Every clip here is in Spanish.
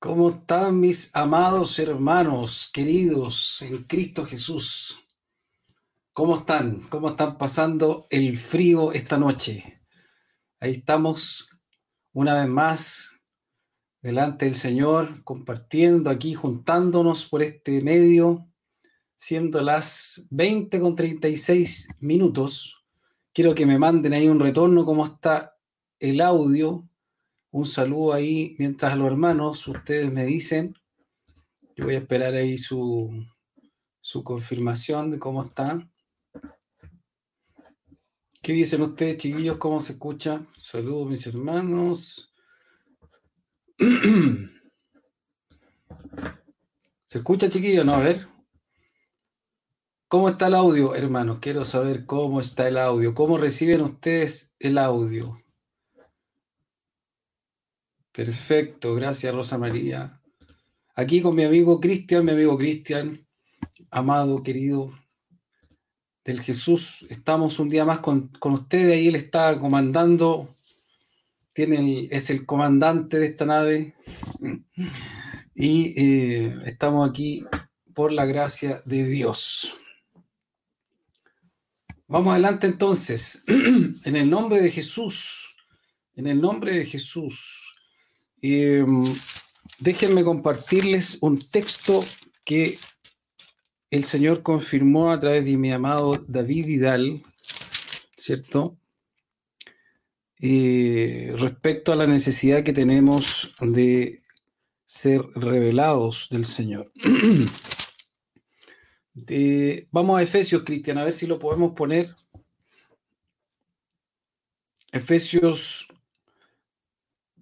¿Cómo están mis amados hermanos, queridos en Cristo Jesús? ¿Cómo están? ¿Cómo están pasando el frío esta noche? Ahí estamos una vez más delante del Señor, compartiendo aquí, juntándonos por este medio, siendo las 20 con 36 minutos. Quiero que me manden ahí un retorno, cómo está el audio un saludo ahí mientras a los hermanos ustedes me dicen. Yo voy a esperar ahí su, su confirmación de cómo está. ¿Qué dicen ustedes, chiquillos? ¿Cómo se escucha? Saludos, mis hermanos. ¿Se escucha, chiquillos? No, a ver. ¿Cómo está el audio, hermanos? Quiero saber cómo está el audio. ¿Cómo reciben ustedes el audio? Perfecto, gracias Rosa María. Aquí con mi amigo Cristian, mi amigo Cristian, amado, querido del Jesús, estamos un día más con, ustedes, ahí él está comandando, tiene es el comandante de esta nave y eh, estamos aquí por la gracia de Dios. Vamos adelante entonces, en el nombre de Jesús, en el nombre de Jesús. Em, déjenme compartirles un texto que el Señor confirmó a través de mi amado David Vidal, ¿cierto? Eh, respecto a la necesidad que tenemos de ser revelados del Señor. vamos a Efesios, Cristian, a ver si lo podemos poner. Efesios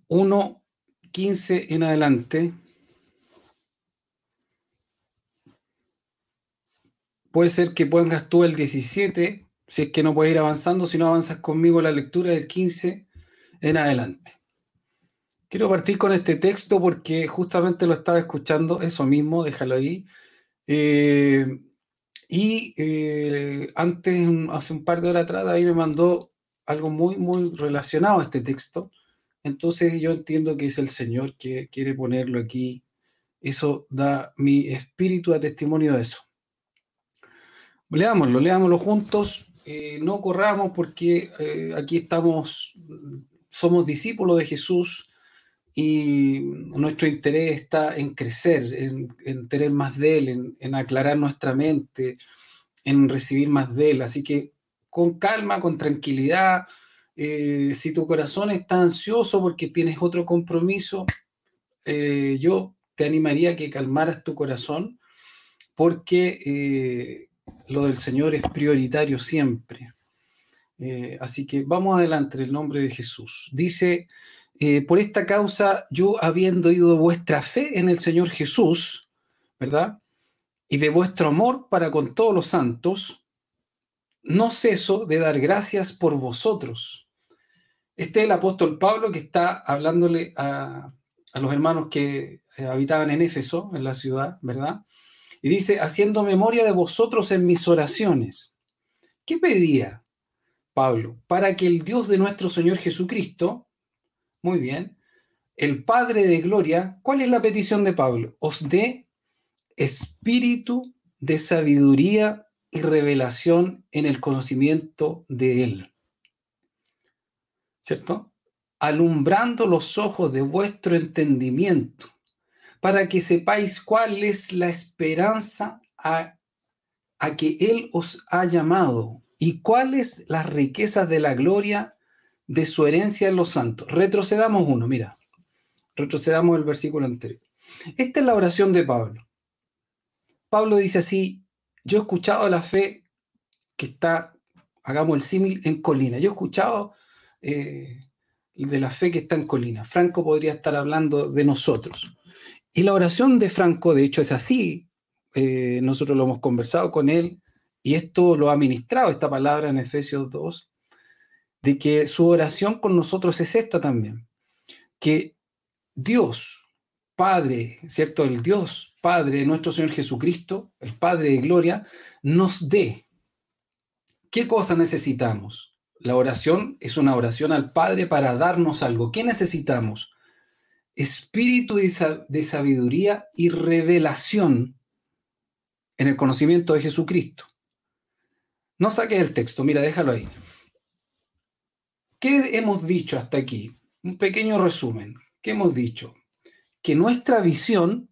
1, 15 en adelante, puede ser que pongas tú el 17, si es que no puedes ir avanzando, si no avanzas conmigo la lectura del 15 en adelante. Quiero partir con este texto porque justamente lo estaba escuchando, eso mismo, déjalo ahí. Eh, y eh, antes, hace un par de horas atrás, ahí me mandó algo muy, muy relacionado a este texto entonces yo entiendo que es el Señor que quiere ponerlo aquí. Eso da mi espíritu a testimonio de eso. Leámoslo, leámoslo juntos. Eh, no corramos porque eh, aquí estamos, somos discípulos de Jesús y nuestro interés está en crecer, en, tener más de Él, en aclarar nuestra mente, en recibir más de Él. Así que con calma, con tranquilidad, eh, si tu corazón está ansioso porque tienes otro compromiso, eh, yo te animaría a que calmaras tu corazón porque eh, lo del Señor es prioritario siempre. así que vamos adelante en el nombre de Jesús. Dice, por esta causa yo habiendo de vuestra fe en el Señor Jesús, ¿verdad? Y de vuestro amor para con todos los santos, no ceso de dar gracias por vosotros este es el apóstol Pablo que está hablándole a, los hermanos que eh, habitaban en Éfeso, en la ciudad, ¿verdad? Y dice, haciendo memoria de vosotros en mis oraciones. ¿Qué pedía Pablo? Para que el Dios de nuestro Señor Jesucristo, muy bien, el Padre de Gloria, ¿cuál es la petición de Pablo? Os dé espíritu de sabiduría y revelación en el conocimiento de Él. ¿Cierto? Alumbrando los ojos de vuestro entendimiento, para que sepáis cuál es la esperanza a, a que Él os ha llamado y cuáles las riquezas de la gloria de su herencia en los santos. Retrocedamos uno, mira, retrocedamos el versículo anterior. Esta es la oración de Pablo. Pablo dice así, yo he escuchado la fe que está, hagamos el símil, en colina. Yo he escuchado eh, de la fe que está en Colina. Franco podría estar hablando de nosotros. Y la oración de Franco, de hecho, es así. Eh, nosotros lo hemos conversado con él y esto lo ha ministrado, esta palabra en Efesios 2, de que su oración con nosotros es esta también. Que Dios, Padre, ¿cierto? El Dios Padre de nuestro Señor Jesucristo, el Padre de gloria, nos dé. ¿Qué cosa necesitamos? La oración es una oración al Padre para darnos algo. ¿Qué necesitamos? espíritu de sabiduría y revelación en el conocimiento de Jesucristo. No saques el texto, mira, déjalo ahí. ¿Qué hemos dicho hasta aquí? Un pequeño resumen. ¿Qué hemos dicho? Que nuestra visión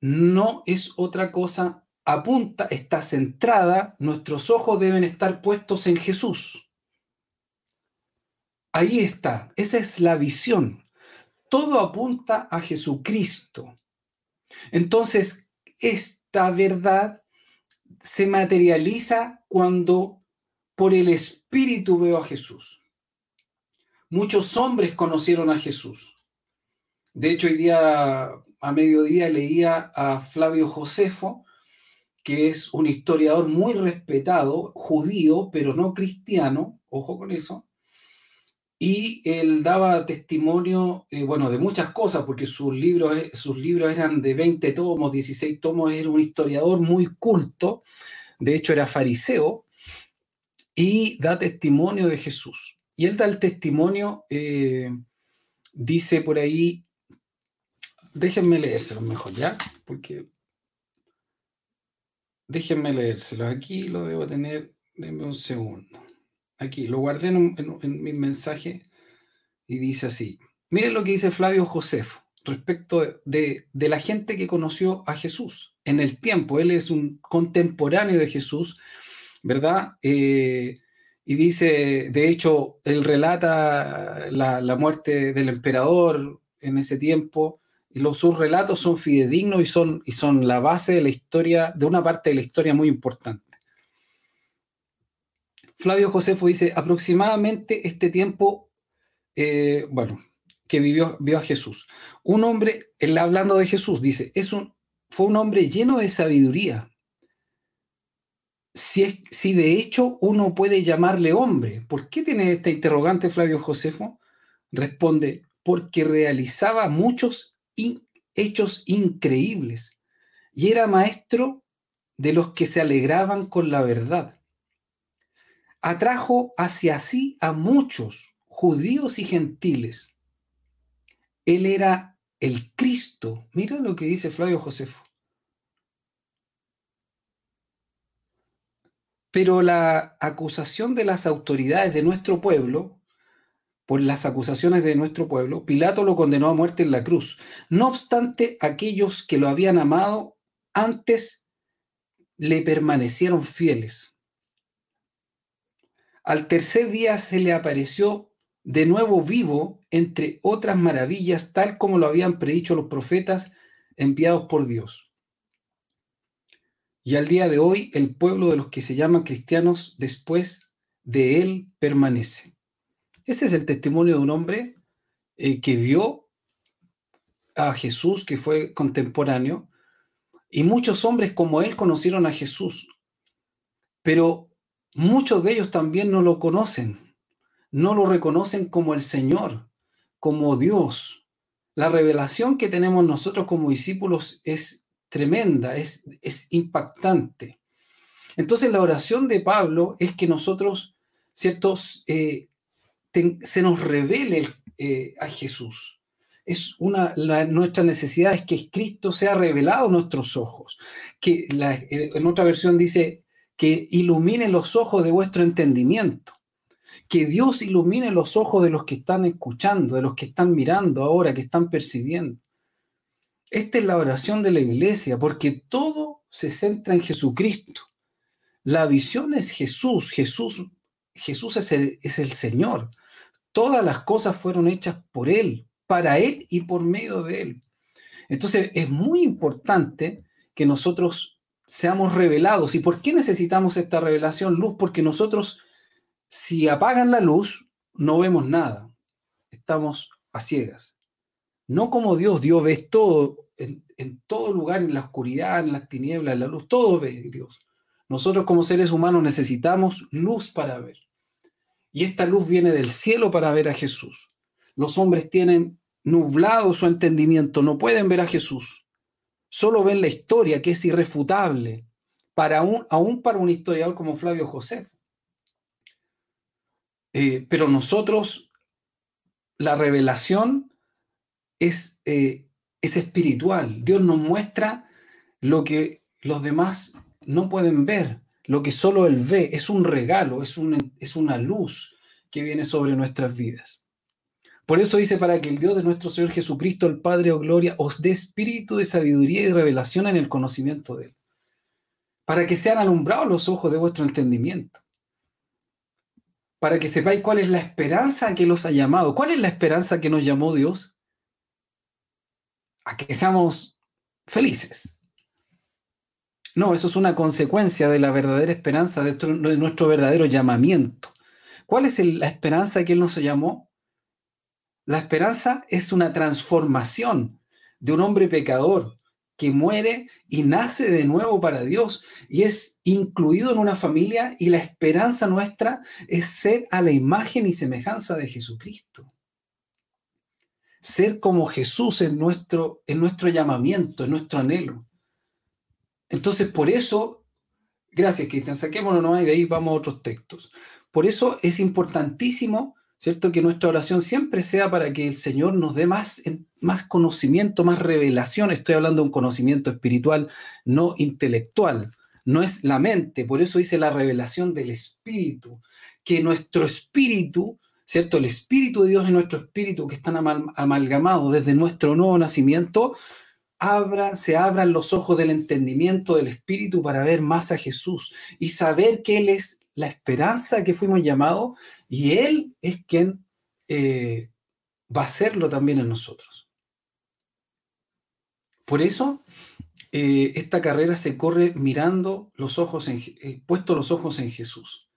no es otra cosa, apunta, está centrada, nuestros ojos deben estar puestos en Jesús. Ahí está, esa es la visión. Todo apunta a Jesucristo. Entonces, esta verdad se materializa cuando por el Espíritu veo a Jesús. Muchos hombres conocieron a Jesús. De hecho, hoy día a mediodía leía a Flavio Josefo, que es un historiador muy respetado, judío, pero no cristiano, ojo con eso, y él daba testimonio, eh, bueno, de muchas cosas, porque sus libros, eh, sus libros eran de 20 tomos, 16 tomos, era un historiador muy culto, de hecho era fariseo, y da testimonio de Jesús. Y él da el testimonio, eh, dice por ahí, déjenme leérselo mejor, ¿ya? Porque déjenme leérselo, aquí lo debo tener, denme un segundo. Aquí, lo guardé en, mi mensaje y dice así. Miren lo que dice Flavio Josefo respecto de, la gente que conoció a Jesús en el tiempo. Él es un contemporáneo de Jesús, ¿verdad? Eh, y dice, de hecho, él relata la, muerte del emperador en ese tiempo, los, sus relatos son fidedignos y son, y son la base de la historia, de una parte de la historia muy importante. Flavio Josefo dice, aproximadamente este tiempo, eh, bueno, que vivió, vio a Jesús. Un hombre, él hablando de Jesús, dice, es un, fue un hombre lleno de sabiduría. Si, es, si de hecho uno puede llamarle hombre, ¿por qué tiene esta interrogante Flavio Josefo? Responde, porque realizaba muchos hechos increíbles y era maestro de los que se alegraban con la verdad atrajo hacia sí a muchos judíos y gentiles. Él era el Cristo. Mira lo que dice Flavio Josefo. Pero la acusación de las autoridades de nuestro pueblo, por las acusaciones de nuestro pueblo, Pilato lo condenó a muerte en la cruz. No obstante, aquellos que lo habían amado antes le permanecieron fieles. Al tercer día se le apareció de nuevo vivo, entre otras maravillas, tal como lo habían predicho los profetas enviados por Dios. Y al día de hoy el pueblo de los que se llaman cristianos después de él permanece. Ese es el testimonio de un hombre eh, que vio a Jesús, que fue contemporáneo, y muchos hombres como él conocieron a Jesús. Pero Muchos de ellos también no lo conocen, no lo reconocen como el Señor, como Dios. La revelación que tenemos nosotros como discípulos es tremenda, es, es impactante. Entonces la oración de Pablo es que nosotros, ciertos, eh, se nos revele eh, a Jesús. Es una, nuestra necesidad es que Cristo sea revelado a nuestros ojos. Que en otra versión dice, que ilumine los ojos de vuestro entendimiento. Que Dios ilumine los ojos de los que están escuchando, de los que están mirando ahora, que están percibiendo. Esta es la oración de la iglesia, porque todo se centra en Jesucristo. La visión es Jesús, Jesús, Jesús es el, es el Señor. Todas las cosas fueron hechas por Él, para Él y por medio de Él. Entonces es muy importante que nosotros seamos revelados. ¿Y por qué necesitamos esta revelación? Luz, porque nosotros, si apagan la luz, no vemos nada. Estamos a ciegas. No como Dios, Dios ve todo, en, todo lugar, en la oscuridad, en las tinieblas, en la luz, todo ve Dios. Nosotros como seres humanos necesitamos luz para ver. Y esta luz viene del cielo para ver a Jesús. Los hombres tienen nublado su entendimiento, no pueden ver a Jesús solo ven la historia, que es irrefutable, para un, aún para un historiador como Flavio José. Eh, pero nosotros, la revelación es, eh, es espiritual. Dios nos muestra lo que los demás no pueden ver, lo que solo Él ve. Es un regalo, es una, luz que viene sobre nuestras vidas. Por eso dice, para que el Dios de nuestro Señor Jesucristo, el Padre o Gloria, os dé espíritu de sabiduría y revelación en el conocimiento de Él. Para que sean alumbrados los ojos de vuestro entendimiento. Para que sepáis cuál es la esperanza que los ha llamado. ¿Cuál es la esperanza que nos llamó Dios? A que seamos felices. No, eso es una consecuencia de la verdadera esperanza, de nuestro, verdadero llamamiento. ¿Cuál es la esperanza que Él nos llamó? La esperanza es una transformación de un hombre pecador que muere y nace de nuevo para Dios y es incluido en una familia y la esperanza nuestra es ser a la imagen y semejanza de Jesucristo. Ser como Jesús en nuestro, en nuestro llamamiento, en nuestro anhelo. Entonces, por eso, gracias Cristian, saquémonos nomás y de ahí vamos a otros textos. Por eso es importantísimo ¿cierto? Que nuestra oración siempre sea para que el Señor nos dé más, más conocimiento, más revelación. Estoy hablando de un conocimiento espiritual, no intelectual. No es la mente, por eso dice la revelación del Espíritu, que nuestro espíritu, ¿cierto? El Espíritu de Dios y nuestro espíritu que están amalgamados desde nuestro nuevo nacimiento, abra, se abran los ojos del entendimiento del Espíritu para ver más a Jesús y saber que Él es la esperanza que fuimos llamados y Él es quien eh, va a hacerlo también en nosotros. Por eso, eh, esta carrera se corre mirando los ojos, en, eh, puesto los ojos en Jesús.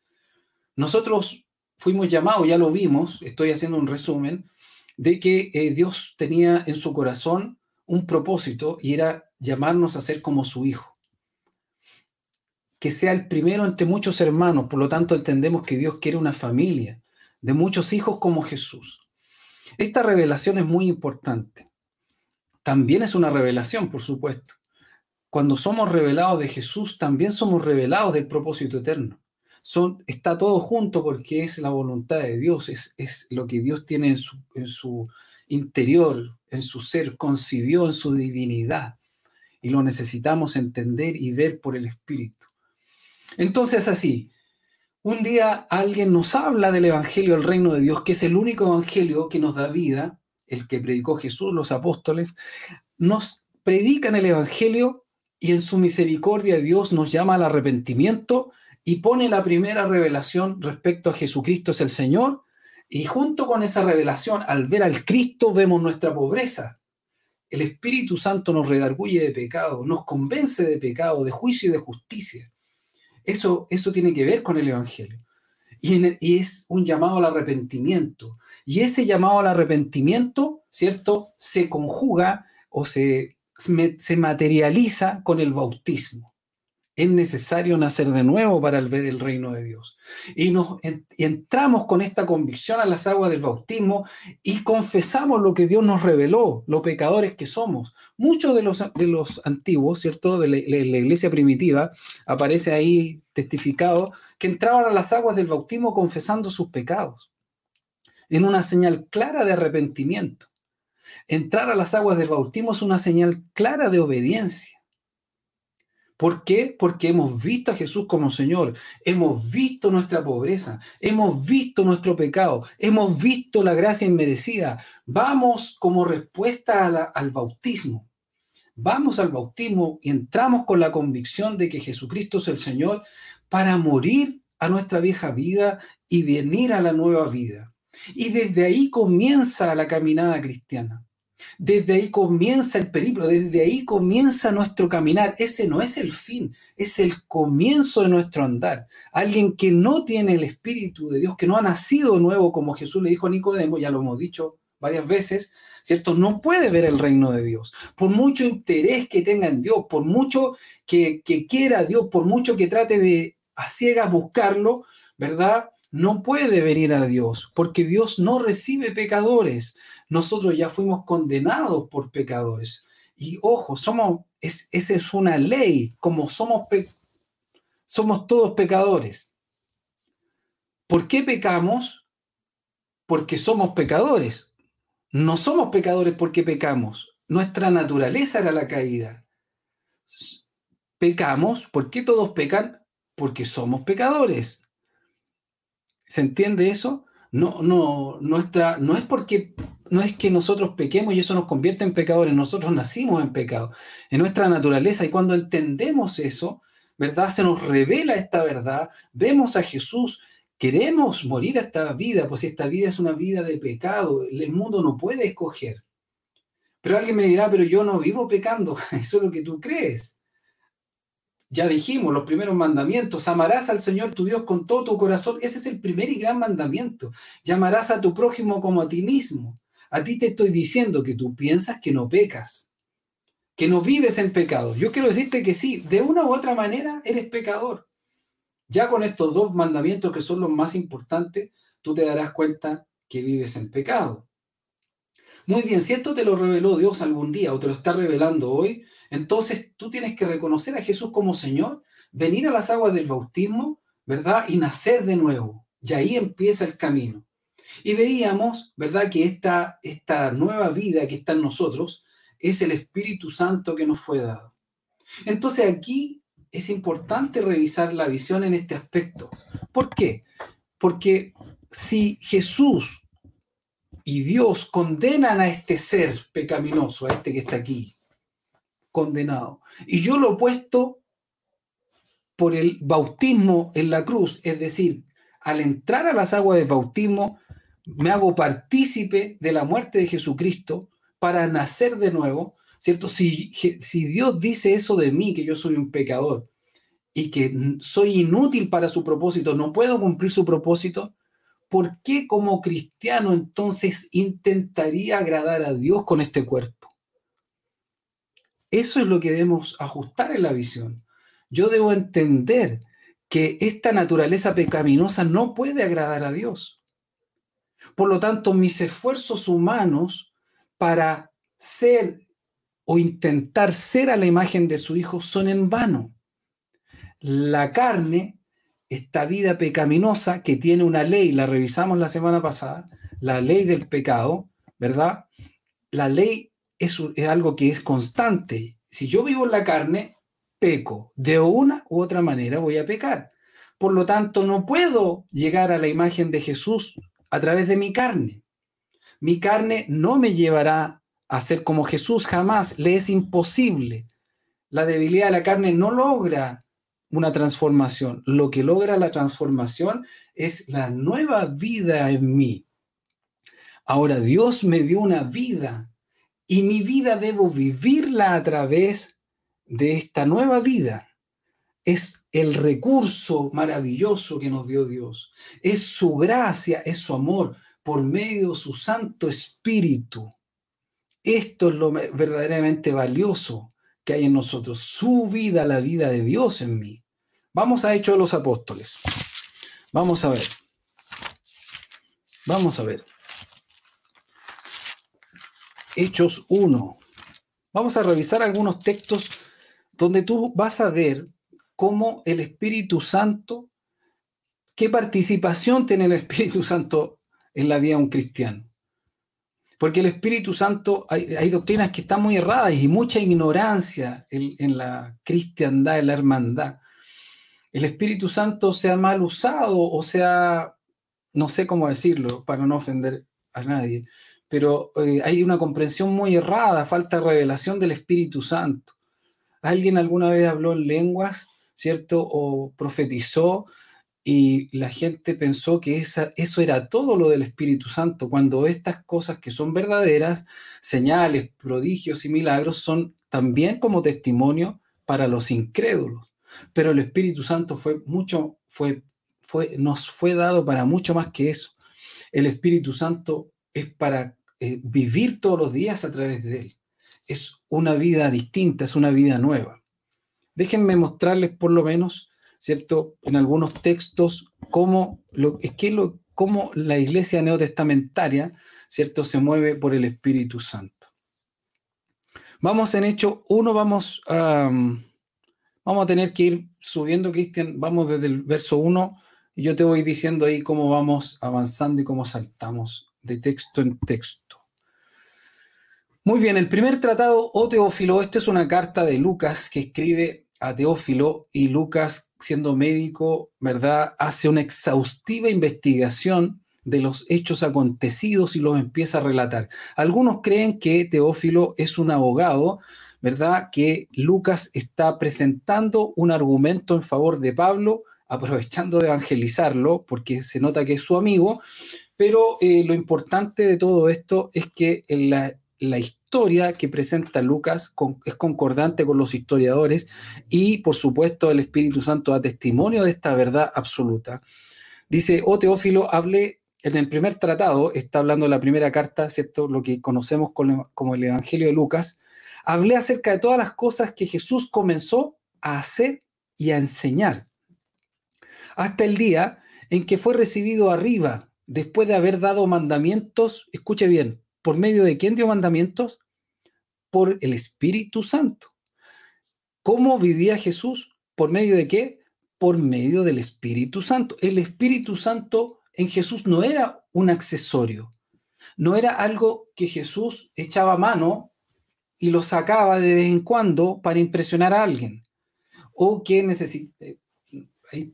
Nosotros fuimos llamados, ya lo vimos, estoy haciendo un resumen, de que Dios tenía en su corazón un propósito y era llamarnos a ser como su Hijo que sea el primero entre muchos hermanos. Por lo tanto, entendemos que Dios quiere una familia de muchos hijos como Jesús. Esta revelación es muy importante. También es una revelación, por supuesto. Cuando somos revelados de Jesús, también somos revelados del propósito eterno. Son, está todo junto porque es la voluntad de Dios, es, es lo que Dios tiene en su, en su interior, en su ser, concibió en su divinidad. Y lo necesitamos entender y ver por el Espíritu. Entonces así, un día alguien nos habla del Evangelio del Reino de Dios, que es el único Evangelio que nos da vida, el que predicó Jesús, los apóstoles, nos predican el Evangelio y en su misericordia Dios nos llama al arrepentimiento y pone la primera revelación respecto a Jesucristo es el Señor. Y junto con esa revelación, al ver al Cristo, vemos nuestra pobreza. El Espíritu Santo nos redarguye de pecado, nos convence de pecado, de juicio y de justicia. Eso, eso tiene que ver con el Evangelio. Y, es un llamado al arrepentimiento. Y ese llamado al arrepentimiento, ¿cierto? Se conjuga o se, se materializa con el bautismo es necesario nacer de nuevo para ver el reino de Dios. Y, entramos con esta convicción a las aguas del bautismo y confesamos lo que Dios nos reveló, los pecadores que somos. Muchos de los, de los antiguos, ¿cierto? De la iglesia primitiva, aparece ahí testificado, que entraban a las aguas del bautismo confesando sus pecados, en una señal clara de arrepentimiento. Entrar a las aguas del bautismo es una señal clara de obediencia. ¿Por qué? Porque hemos visto a Jesús como Señor, hemos visto nuestra pobreza, hemos visto nuestro pecado, hemos visto la gracia inmerecida. Vamos como respuesta al bautismo. Vamos al bautismo y entramos con la convicción de que Jesucristo es el Señor para morir a nuestra vieja vida y venir a la nueva vida. Y desde ahí comienza la caminada cristiana. Desde ahí comienza el periplo, desde ahí comienza nuestro caminar. Ese no es el fin, es el comienzo de nuestro andar. Alguien que no tiene el Espíritu de Dios, que no ha nacido nuevo, como Jesús le dijo a Nicodemo, ya lo hemos dicho varias veces, ¿cierto? No puede ver el reino de Dios. Por mucho interés que tenga en Dios, por mucho que, que quiera Dios, por mucho que trate de a ciegas buscarlo, ¿verdad? No puede venir a Dios, porque Dios no recibe pecadores nosotros ya fuimos condenados por pecadores. Y ojo, somos, es, esa es una ley, como somos, somos todos pecadores. ¿Por qué pecamos? Porque somos pecadores. No somos pecadores porque pecamos. Nuestra naturaleza era la caída. Pecamos. ¿Por qué todos pecan? Porque somos pecadores. ¿Se entiende eso? No, no, nuestra, no es porque no es que nosotros pequemos y eso nos convierte en pecadores, nosotros nacimos en pecado, en nuestra naturaleza, y cuando entendemos eso, ¿verdad? Se nos revela esta verdad, vemos a Jesús, queremos morir esta vida, pues esta vida es una vida de pecado, el mundo no puede escoger. Pero alguien me dirá, pero yo no vivo pecando, eso es lo que tú crees. Ya dijimos los primeros mandamientos, amarás al Señor tu Dios con todo tu corazón, ese es el primer y gran mandamiento. Llamarás a tu prójimo como a ti mismo. A ti te estoy diciendo que tú piensas que no pecas, que no vives en pecado. Yo quiero decirte que sí, de una u otra manera eres pecador. Ya con estos dos mandamientos que son los más importantes, tú te darás cuenta que vives en pecado. Muy bien, si esto te lo reveló Dios algún día o te lo está revelando hoy, entonces tú tienes que reconocer a Jesús como Señor, venir a las aguas del bautismo, ¿verdad? Y nacer de nuevo. Y ahí empieza el camino. Y veíamos, ¿verdad?, que esta, esta nueva vida que está en nosotros es el Espíritu Santo que nos fue dado. Entonces aquí es importante revisar la visión en este aspecto. ¿Por qué? Porque si Jesús y Dios condenan a este ser pecaminoso, a este que está aquí, condenado, y yo lo he puesto por el bautismo en la cruz, es decir, al entrar a las aguas del bautismo, me hago partícipe de la muerte de Jesucristo para nacer de nuevo, ¿cierto? Si, si Dios dice eso de mí, que yo soy un pecador y que soy inútil para su propósito, no puedo cumplir su propósito, ¿por qué como cristiano entonces intentaría agradar a Dios con este cuerpo? Eso es lo que debemos ajustar en la visión. Yo debo entender que esta naturaleza pecaminosa no puede agradar a Dios. Por lo tanto, mis esfuerzos humanos para ser o intentar ser a la imagen de su Hijo son en vano. La carne, esta vida pecaminosa que tiene una ley, la revisamos la semana pasada, la ley del pecado, ¿verdad? La ley es, algo que es constante. Si yo vivo en la carne, peco. De una u otra manera voy a pecar. Por lo tanto, no puedo llegar a la imagen de Jesús a través de mi carne. Mi carne no me llevará a ser como Jesús, jamás, le es imposible. La debilidad de la carne no logra una transformación. Lo que logra la transformación es la nueva vida en mí. Ahora Dios me dio una vida y mi vida debo vivirla a través de esta nueva vida es el recurso maravilloso que nos dio Dios. Es su gracia, es su amor por medio de su Santo Espíritu. Esto es lo verdaderamente valioso que hay en nosotros. Su vida, la vida de Dios en mí. Vamos a Hechos de los Apóstoles. Vamos a ver. Vamos a ver. Hechos 1. Vamos a revisar algunos textos donde tú vas a ver cómo el Espíritu Santo, qué participación tiene el Espíritu Santo en la vida de un cristiano. Porque el Espíritu Santo, hay, doctrinas que están muy erradas y mucha ignorancia en, en, la cristiandad, en la hermandad. El Espíritu Santo se ha mal usado o sea, no sé cómo decirlo para no ofender a nadie, pero eh, hay una comprensión muy errada, falta revelación del Espíritu Santo. ¿Alguien alguna vez habló en lenguas ¿cierto? O profetizó y la gente pensó que esa, eso era todo lo del Espíritu Santo, cuando estas cosas que son verdaderas, señales, prodigios y milagros, son también como testimonio para los incrédulos. Pero el Espíritu Santo fue mucho, fue, fue, nos fue dado para mucho más que eso. El Espíritu Santo es para eh, vivir todos los días a través de él. Es una vida distinta, es una vida nueva. Déjenme mostrarles por lo menos, ¿cierto? En algunos textos, cómo, es que lo, la iglesia neotestamentaria, ¿cierto? Se mueve por el Espíritu Santo. Vamos en hecho uno, vamos vamos a tener que ir subiendo, Cristian, vamos desde el verso 1 y yo te voy diciendo ahí cómo vamos avanzando y cómo saltamos de texto en texto. Muy bien, el primer tratado, o Teófilo, esta es una carta de Lucas que escribe a Teófilo y Lucas, siendo médico, ¿verdad?, hace una exhaustiva investigación de los hechos acontecidos y los empieza a relatar. Algunos creen que Teófilo es un abogado, ¿verdad?, que Lucas está presentando un argumento en favor de Pablo, aprovechando de evangelizarlo, porque se nota que es su amigo, pero eh, lo importante de todo esto es que en la la historia que presenta Lucas es concordante con los historiadores y por supuesto el Espíritu Santo da testimonio de esta verdad absoluta. Dice, oh Teófilo, hablé en el primer tratado, está hablando de la primera carta, ¿cierto? Lo que conocemos como el Evangelio de Lucas, hablé acerca de todas las cosas que Jesús comenzó a hacer y a enseñar, hasta el día en que fue recibido arriba, después de haber dado mandamientos, escuche bien, ¿Por medio de quién dio mandamientos? Por el Espíritu Santo. ¿Cómo vivía Jesús? ¿Por medio de qué? Por medio del Espíritu Santo. El Espíritu Santo en Jesús no era un accesorio, no era algo que Jesús echaba mano y lo sacaba de vez en cuando para impresionar a alguien, o que, eh,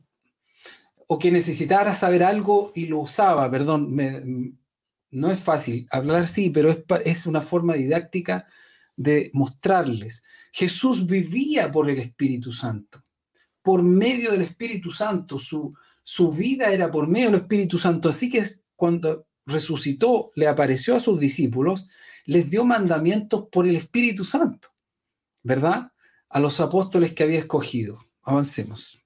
o que necesitara saber algo y lo usaba, perdón, no es fácil hablar así, pero es, una forma didáctica de mostrarles. Jesús vivía por el Espíritu Santo, por medio del Espíritu Santo, su vida era por medio del Espíritu Santo, así que cuando resucitó, le apareció a sus discípulos, les dio mandamientos por el Espíritu Santo, ¿verdad? A los apóstoles que había escogido. Avancemos.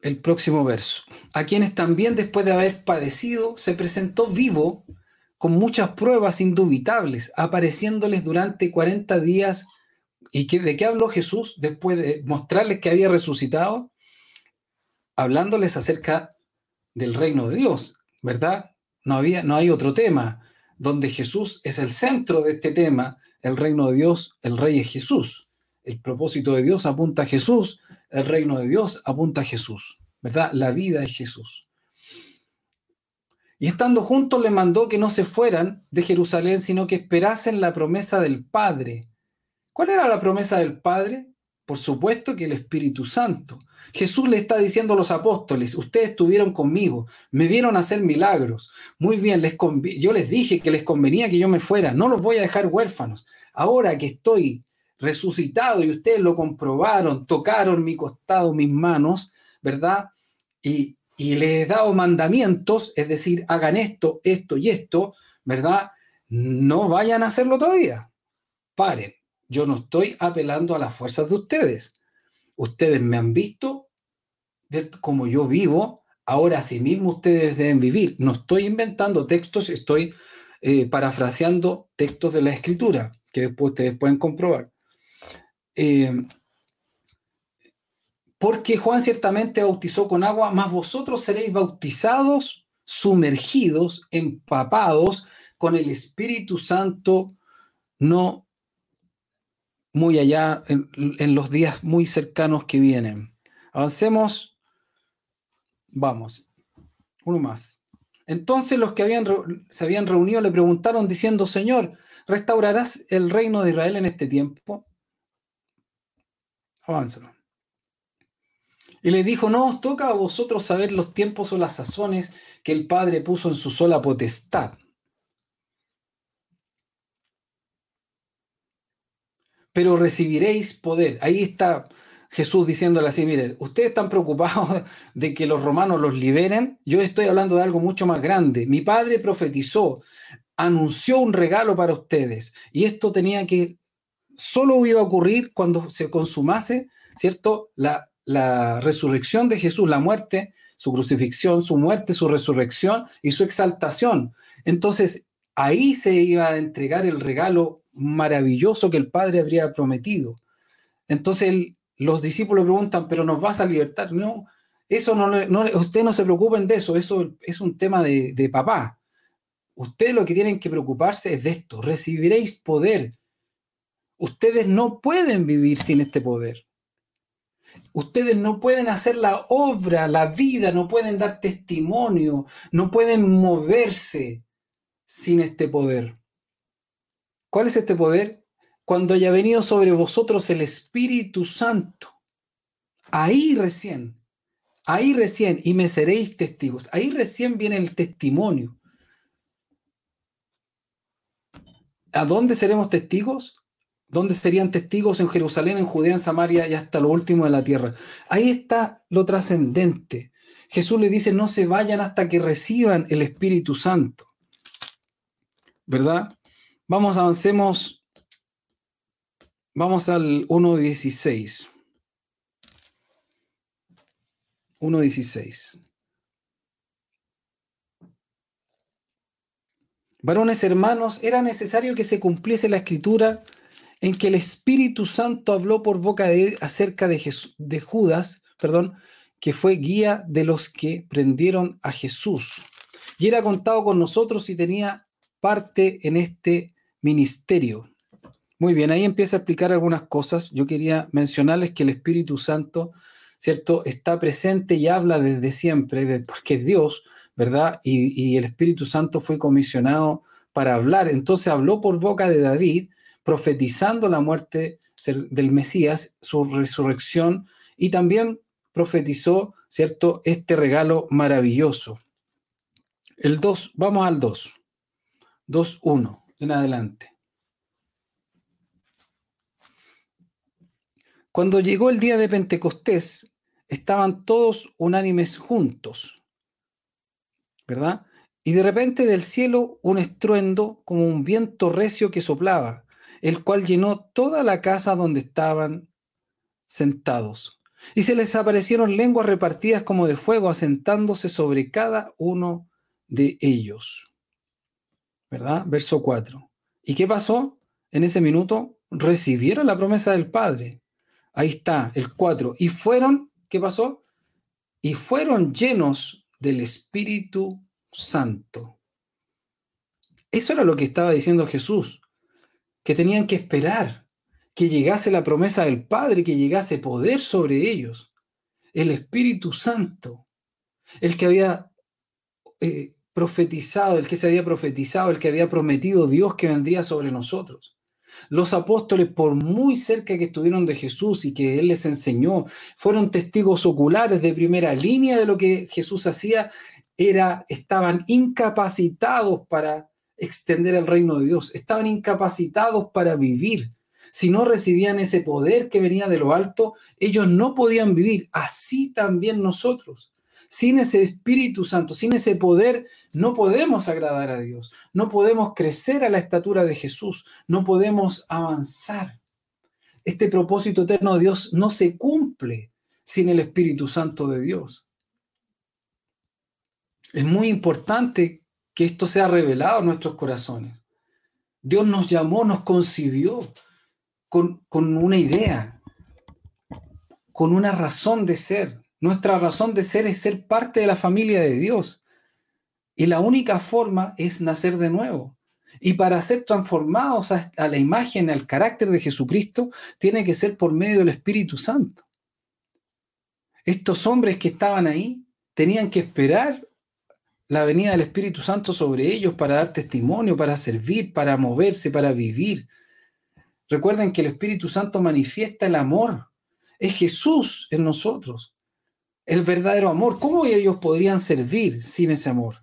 El próximo verso. A quienes también después de haber padecido se presentó vivo con muchas pruebas indubitables, apareciéndoles durante 40 días. ¿Y de qué habló Jesús después de mostrarles que había resucitado? Hablándoles acerca del reino de Dios, ¿verdad? No, había, no hay otro tema donde Jesús es el centro de este tema, el reino de Dios, el rey es Jesús. El propósito de Dios apunta a Jesús, el reino de Dios apunta a Jesús, ¿verdad? La vida es Jesús. Y estando juntos le mandó que no se fueran de Jerusalén, sino que esperasen la promesa del Padre. ¿Cuál era la promesa del Padre? Por supuesto que el Espíritu Santo. Jesús le está diciendo a los apóstoles, ustedes estuvieron conmigo, me vieron hacer milagros. Muy bien, yo les dije que les convenía que yo me fuera, no los voy a dejar huérfanos. Ahora que estoy resucitado y ustedes lo comprobaron, tocaron mi costado, mis manos, ¿verdad? Y, les he dado mandamientos, es decir, hagan esto, esto y esto, ¿verdad? No vayan a hacerlo todavía. Paren, yo no estoy apelando a las fuerzas de ustedes. Ustedes me han visto cómo yo vivo, ahora sí mismo ustedes deben vivir. No estoy inventando textos, estoy eh, parafraseando textos de la escritura, que después ustedes pueden comprobar. Eh, porque Juan ciertamente bautizó con agua, mas vosotros seréis bautizados, sumergidos, empapados con el Espíritu Santo, no muy allá en, los días muy cercanos que vienen. Avancemos. Vamos. Uno más. Entonces los que habían, se habían reunido le preguntaron diciendo, Señor, ¿restaurarás el reino de Israel en este tiempo? Avánzalo. Y les dijo, no os toca a vosotros saber los tiempos o las sazones que el Padre puso en su sola potestad. Pero recibiréis poder. Ahí está Jesús diciéndole así, miren, ustedes están preocupados de que los romanos los liberen. Yo estoy hablando de algo mucho más grande. Mi Padre profetizó, anunció un regalo para ustedes. Y esto tenía que solo iba a ocurrir cuando se consumase, ¿cierto? La, resurrección de Jesús, la muerte, su crucifixión, su muerte, su resurrección y su exaltación. Entonces, ahí se iba a entregar el regalo maravilloso que el Padre habría prometido. Entonces, los discípulos preguntan, ¿pero nos vas a libertar? No, eso no, no ustedes no se preocupen de eso, eso es un tema de, de papá. Ustedes lo que tienen que preocuparse es de esto, recibiréis poder Ustedes no pueden vivir sin este poder. Ustedes no pueden hacer la obra, la vida, no pueden dar testimonio, no pueden moverse sin este poder. ¿Cuál es este poder? Cuando haya venido sobre vosotros el Espíritu Santo. Ahí recién, ahí recién, y me seréis testigos. Ahí recién viene el testimonio. ¿A dónde seremos testigos? ¿Dónde serían testigos? En Jerusalén, en Judea, en Samaria y hasta lo último de la tierra. Ahí está lo trascendente. Jesús le dice, no se vayan hasta que reciban el Espíritu Santo. ¿Verdad? Vamos, avancemos. Vamos al 1.16. 1.16. Varones hermanos, era necesario que se cumpliese la escritura en que el Espíritu Santo habló por boca de acerca de, de Judas, perdón, que fue guía de los que prendieron a Jesús. Y era contado con nosotros y tenía parte en este ministerio. Muy bien, ahí empieza a explicar algunas cosas. Yo quería mencionarles que el Espíritu Santo, ¿cierto? Está presente y habla desde siempre, porque es Dios, ¿verdad? Y, y el Espíritu Santo fue comisionado para hablar. Entonces habló por boca de David, profetizando la muerte del Mesías, su resurrección, y también profetizó, ¿cierto?, este regalo maravilloso. El 2, vamos al 2. 2.1 en adelante. Cuando llegó el día de Pentecostés, estaban todos unánimes juntos, ¿verdad? Y de repente del cielo un estruendo como un viento recio que soplaba, el cual llenó toda la casa donde estaban sentados. Y se les aparecieron lenguas repartidas como de fuego, asentándose sobre cada uno de ellos. ¿verdad? Verso 4. ¿Y qué pasó en ese minuto? Recibieron la promesa del Padre. Ahí está, el 4. Y fueron, ¿qué pasó? Y fueron llenos del Espíritu Santo. Eso era lo que estaba diciendo Jesús, que tenían que esperar que llegase la promesa del Padre, que llegase poder sobre ellos. El Espíritu Santo, el que había eh, profetizado, el que se había profetizado, el que había prometido Dios que vendría sobre nosotros. Los apóstoles, por muy cerca que estuvieron de Jesús y que Él les enseñó, fueron testigos oculares de primera línea de lo que Jesús hacía, era, estaban incapacitados para extender el reino de Dios, estaban incapacitados para vivir. Si no recibían ese poder que venía de lo alto, ellos no podían vivir. Así también nosotros. Sin ese Espíritu Santo, sin ese poder, no podemos agradar a Dios, no podemos crecer a la estatura de Jesús, no podemos avanzar. Este propósito eterno de Dios no se cumple sin el Espíritu Santo de Dios. Es muy importante que esto sea revelado en nuestros corazones. Dios nos llamó, nos concibió con, con una idea, con una razón de ser. Nuestra razón de ser es ser parte de la familia de Dios. Y la única forma es nacer de nuevo. Y para ser transformados a, la imagen, al carácter de Jesucristo, tiene que ser por medio del Espíritu Santo. Estos hombres que estaban ahí tenían que esperar la venida del Espíritu Santo sobre ellos para dar testimonio, para servir, para moverse, para vivir. Recuerden que el Espíritu Santo manifiesta el amor. Es Jesús en nosotros el verdadero amor. ¿Cómo ellos podrían servir sin ese amor?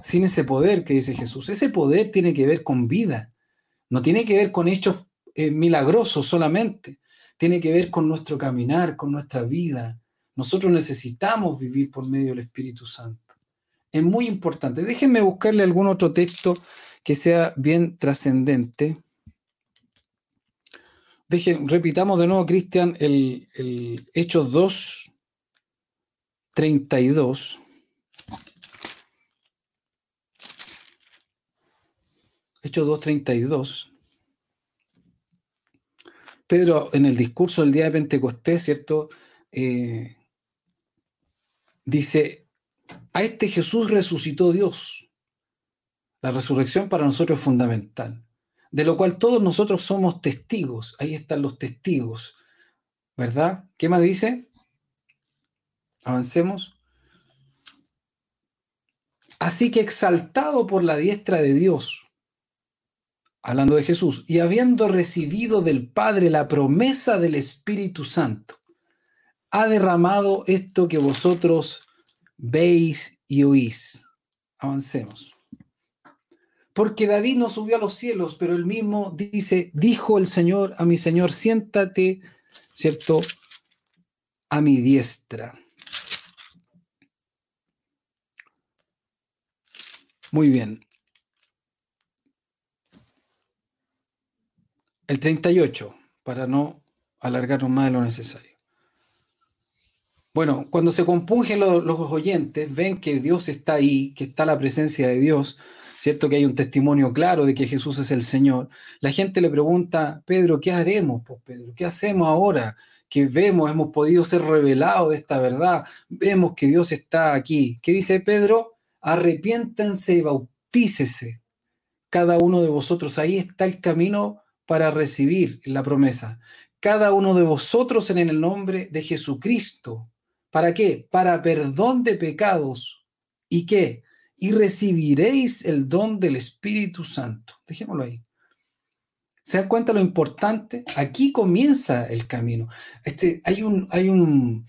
Sin ese poder que dice Jesús. Ese poder tiene que ver con vida. No tiene que ver con hechos eh, milagrosos solamente. Tiene que ver con nuestro caminar, con nuestra vida. Nosotros necesitamos vivir por medio del Espíritu Santo. Es muy importante. Déjenme buscarle algún otro texto que sea bien trascendente. Dejen, repitamos de nuevo, Cristian, el, el Hechos 2, 32. Hechos 2.32. Pedro, en el discurso del día de Pentecostés, ¿cierto? Eh, dice, a este Jesús resucitó Dios. La resurrección para nosotros es fundamental, de lo cual todos nosotros somos testigos. Ahí están los testigos, ¿verdad? ¿Qué más dice? Avancemos. Así que exaltado por la diestra de Dios, hablando de Jesús, y habiendo recibido del Padre la promesa del Espíritu Santo, ha derramado esto que vosotros veis y oís. Avancemos. Porque David no subió a los cielos, pero él mismo dice, dijo el Señor a mi Señor, siéntate, ¿cierto? A mi diestra. Muy bien. El 38, para no alargarnos más de lo necesario. Bueno, cuando se compungen los oyentes, ven que Dios está ahí, que está la presencia de Dios, ¿cierto? Que hay un testimonio claro de que Jesús es el Señor. La gente le pregunta, Pedro, ¿qué haremos? Pues Pedro, ¿qué hacemos ahora? Que vemos, hemos podido ser revelados de esta verdad, vemos que Dios está aquí. ¿Qué dice Pedro? Arrepiéntanse y bautícese cada uno de vosotros. Ahí está el camino para recibir la promesa. Cada uno de vosotros en el nombre de Jesucristo ¿Para qué? Para perdón de pecados. ¿Y qué? Y recibiréis el don del Espíritu Santo. Dejémoslo ahí. ¿Se dan cuenta lo importante? Aquí comienza el camino. Este, hay un, hay un,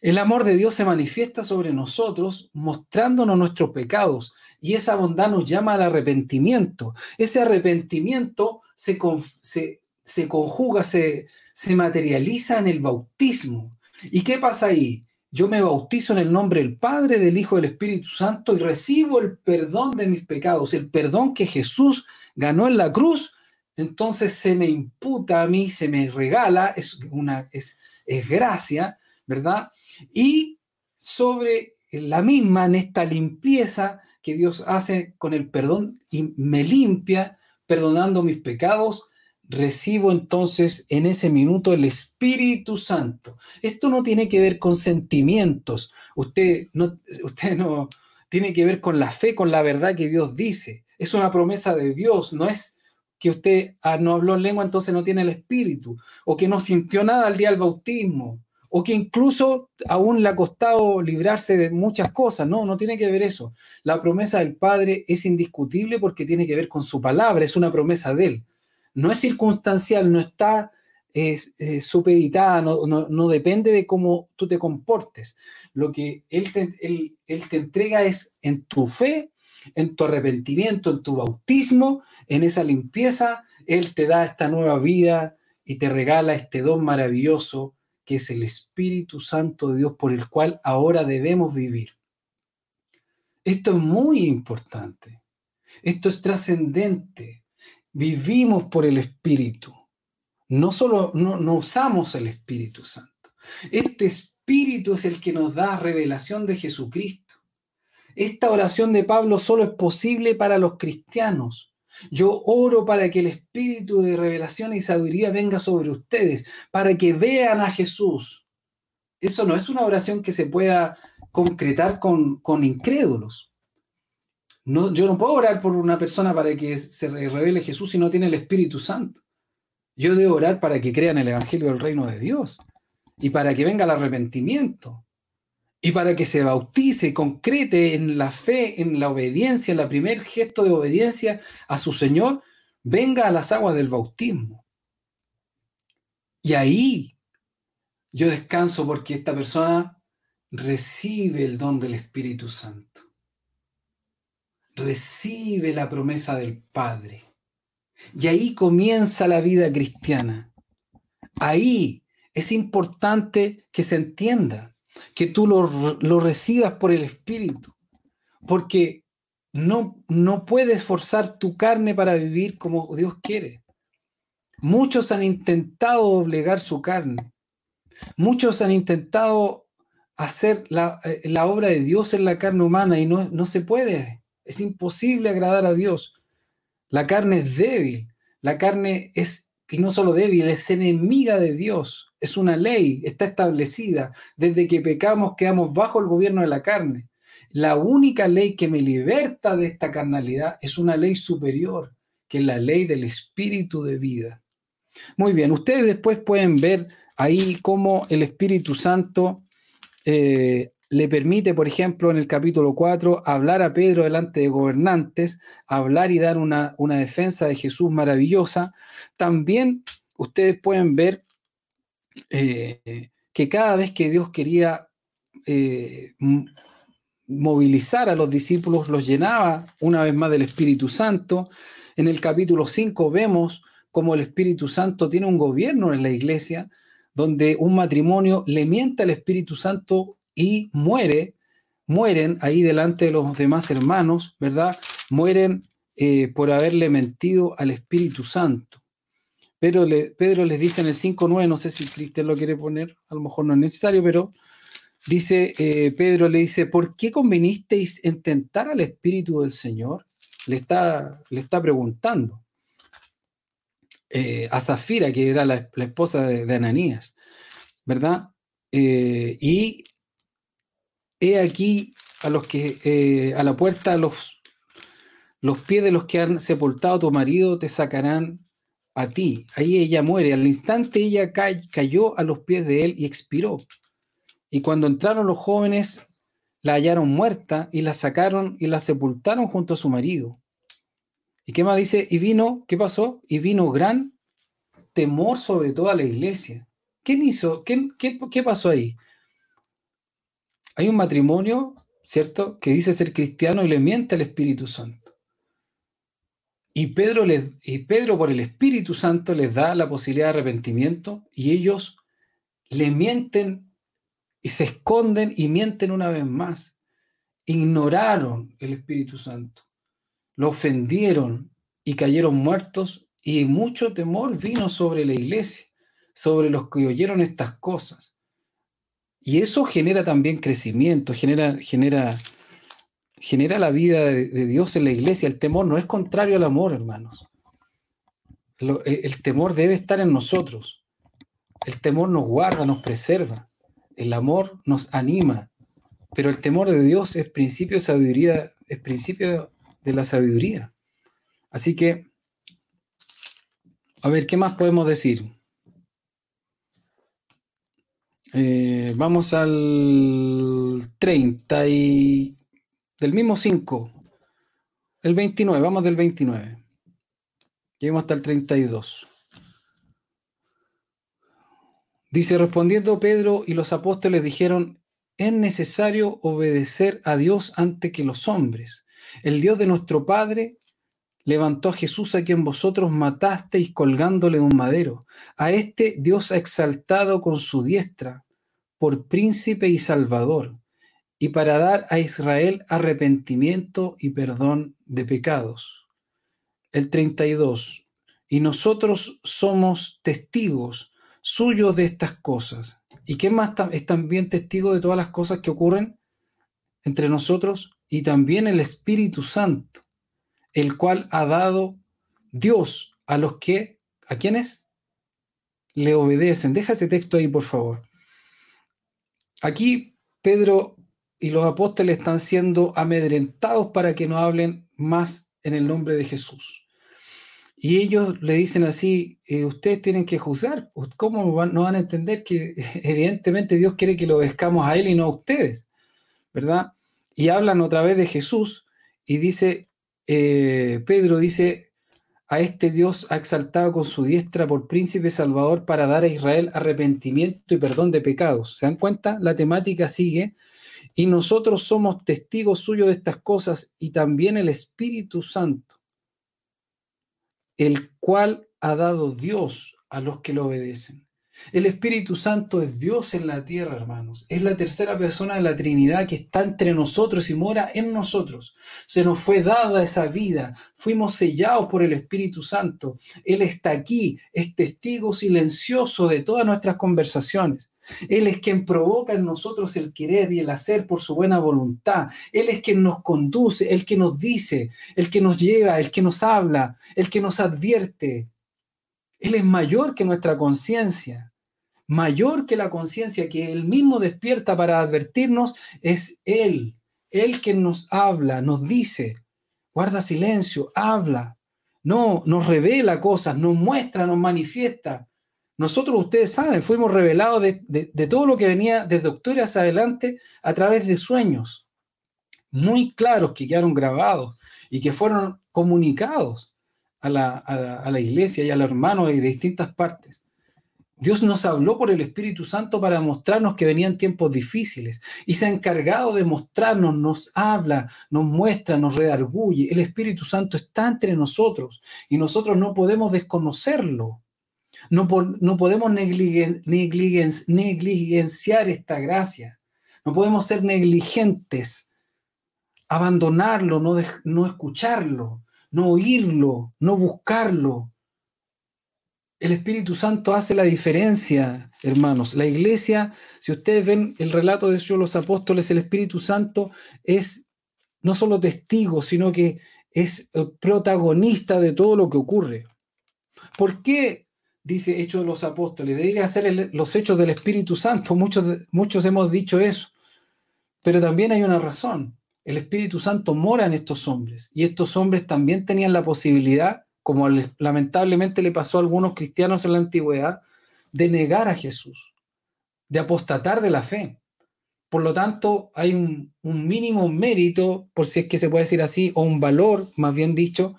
el amor de Dios se manifiesta sobre nosotros mostrándonos nuestros pecados y esa bondad nos llama al arrepentimiento. Ese arrepentimiento se, se, se conjuga, se, se materializa en el bautismo. ¿Y qué pasa ahí? Yo me bautizo en el nombre del Padre, del Hijo, del Espíritu Santo y recibo el perdón de mis pecados, el perdón que Jesús ganó en la cruz, entonces se me imputa a mí, se me regala, es, una, es, es gracia, ¿verdad? Y sobre la misma, en esta limpieza que Dios hace con el perdón y me limpia, perdonando mis pecados, recibo entonces en ese minuto el Espíritu Santo. Esto no tiene que ver con sentimientos, usted no, usted no tiene que ver con la fe, con la verdad que Dios dice. Es una promesa de Dios, no es que usted ah, no habló en lengua, entonces no tiene el Espíritu, o que no sintió nada al día del bautismo, o que incluso aún le ha costado librarse de muchas cosas. No, no tiene que ver eso. La promesa del Padre es indiscutible porque tiene que ver con su palabra, es una promesa de Él no es circunstancial, no está supeditada, no, depende de cómo tú te comportes. Lo que él te, él, te entrega es en tu fe, en tu arrepentimiento, en tu bautismo, en esa limpieza, Él te da esta nueva vida y te regala este don maravilloso que es el Espíritu Santo de Dios por el cual ahora debemos vivir. Esto es muy importante. Esto es trascendente vivimos por el Espíritu. No solo no, usamos el Espíritu Santo. Este Espíritu es el que nos da revelación de Jesucristo. Esta oración de Pablo solo es posible para los cristianos. Yo oro para que el espíritu de revelación y sabiduría venga sobre ustedes, para que vean a Jesús. Eso no es una oración que se pueda concretar con, con incrédulos yo no puedo orar por una persona para que se revele Jesús si no tiene el Espíritu Santo. Yo debo orar para que crean el Evangelio del Reino de Dios y para que venga el arrepentimiento y para que se bautice concrete en la fe, en la obediencia, en el primer gesto de obediencia a su Señor, venga a las aguas del bautismo. Y ahí yo descanso porque esta persona recibe el don del Espíritu Santo recibe la promesa del Padre. Y ahí comienza la vida cristiana. Ahí es importante que se entienda, que tú lo, recibas por el Espíritu, porque no, no puedes forzar tu carne para vivir como Dios quiere. Muchos han intentado doblegar su carne. Muchos han intentado hacer la, eh, la obra de Dios en la carne humana y no, no se puede. Es imposible agradar a Dios. La carne es débil. La carne es, y no solo débil, es enemiga de Dios. Es una ley, está establecida. Desde que pecamos quedamos bajo el gobierno de la carne. La única ley que me liberta de esta carnalidad es una ley superior, que es la ley del espíritu de vida. Muy bien, ustedes después pueden ver ahí cómo el Espíritu Santo eh, le permite, por ejemplo, en el capítulo 4, hablar a Pedro delante de gobernantes, hablar y dar una, defensa de Jesús maravillosa. También ustedes pueden ver eh, que cada vez que Dios quería eh, movilizar a los discípulos, los llenaba una vez más del Espíritu Santo. En el capítulo 5 vemos cómo el Espíritu Santo tiene un gobierno en la iglesia, donde un matrimonio le miente al Espíritu Santo y muere, mueren ahí delante de los demás hermanos, ¿verdad? Mueren eh, por haberle mentido al Espíritu Santo. Pero Pedro les dice en el 5.9, no sé si Cristian lo quiere poner, a lo mejor no es necesario, pero dice, eh, Pedro le dice, ¿por qué convenisteis en tentar al Espíritu del Señor? Le está, le está preguntando. Eh, a Zafira, que era la, esposa de, Ananías, ¿verdad? y he aquí a los que eh, a la puerta los, los pies de los que han sepultado a tu marido te sacarán a ti. Ahí ella muere. Al instante ella cayó a los pies de él y expiró. Y cuando entraron los jóvenes, la hallaron muerta y la sacaron y la sepultaron junto a su marido. ¿Y qué más dice? Y vino, ¿qué pasó? Y vino gran temor sobre toda la iglesia. ¿Quién hizo? ¿Qué, qué, qué pasó ahí? Hay un matrimonio, ¿cierto?, que dice ser cristiano y le miente al Espíritu Santo. Y Pedro, y Pedro por el Espíritu Santo les da la posibilidad de arrepentimiento y ellos le mienten y se esconden y mienten una vez más. Ignoraron el Espíritu Santo, lo ofendieron y cayeron muertos y mucho temor vino sobre la iglesia, sobre los que oyeron estas cosas. Y eso genera también crecimiento, genera, genera, genera la vida de, Dios en la iglesia. El temor no es contrario al amor, hermanos. E, el temor debe estar en nosotros. El temor nos guarda, nos preserva. El amor nos anima. Pero el temor de Dios es principio de sabiduría, es principio de la sabiduría. Así que, a ver, ¿qué más podemos decir? Eh, vamos al 30 y del mismo 5, el 29, vamos del 29. Llegamos hasta el 32. Dice, respondiendo Pedro y los apóstoles dijeron, es necesario obedecer a Dios antes que los hombres. El Dios de nuestro Padre levantó a Jesús a quien vosotros matasteis colgándole un madero. A este Dios ha exaltado con su diestra por príncipe y salvador, y para dar a Israel arrepentimiento y perdón de pecados. El 32. Y nosotros somos testigos suyos de estas cosas. ¿Y qué más es también testigo de todas las cosas que ocurren entre nosotros? Y también el Espíritu Santo el cual ha dado Dios a los que, ¿a quienes? Le obedecen. Deja ese texto ahí, por favor. Aquí Pedro y los apóstoles están siendo amedrentados para que no hablen más en el nombre de Jesús. Y ellos le dicen así, eh, ustedes tienen que juzgar, ¿cómo no van a entender que evidentemente Dios quiere que lo obedezcamos a Él y no a ustedes? ¿Verdad? Y hablan otra vez de Jesús y dice, eh, Pedro dice, a este Dios ha exaltado con su diestra por príncipe salvador para dar a Israel arrepentimiento y perdón de pecados. ¿Se dan cuenta? La temática sigue. Y nosotros somos testigos suyos de estas cosas y también el Espíritu Santo, el cual ha dado Dios a los que lo obedecen. El Espíritu Santo es Dios en la tierra, hermanos. Es la tercera persona de la Trinidad que está entre nosotros y mora en nosotros. Se nos fue dada esa vida. Fuimos sellados por el Espíritu Santo. Él está aquí, es testigo silencioso de todas nuestras conversaciones. Él es quien provoca en nosotros el querer y el hacer por su buena voluntad. Él es quien nos conduce, el que nos dice, el que nos lleva, el que nos habla, el que nos advierte. Él es mayor que nuestra conciencia mayor que la conciencia que Él mismo despierta para advertirnos, es Él, Él que nos habla, nos dice, guarda silencio, habla, no, nos revela cosas, nos muestra, nos manifiesta, Nosotros, ustedes saben, fuimos revelados de, todo lo que venía desde octubre hacia adelante a través de sueños muy claros que quedaron grabados y que fueron comunicados a la, iglesia y a los hermanos de distintas partes. Dios nos habló por el Espíritu Santo para mostrarnos que venían tiempos difíciles y se ha encargado de mostrarnos, nos habla, nos muestra, nos redarguye. El Espíritu Santo está entre nosotros y nosotros no podemos desconocerlo. No, no podemos negligenciar esta gracia. No podemos ser negligentes, abandonarlo, no, no escucharlo, no oírlo, no buscarlo. El Espíritu Santo hace la diferencia, hermanos. La iglesia, si ustedes ven el relato de los apóstoles, el Espíritu Santo es no solo testigo, sino que es protagonista de todo lo que ocurre. ¿Por qué dice Hechos de los Apóstoles, debería ser los hechos del Espíritu Santo. Muchos, muchos hemos dicho eso. Pero también hay una razón. El Espíritu Santo mora en estos hombres. Y estos hombres también tenían la posibilidad, como lamentablemente le pasó a algunos cristianos en la antigüedad, de negar a Jesús, de apostatar de la fe. Por lo tanto, hay un, un mínimo mérito, por si es que se puede decir así, o un valor, más bien dicho,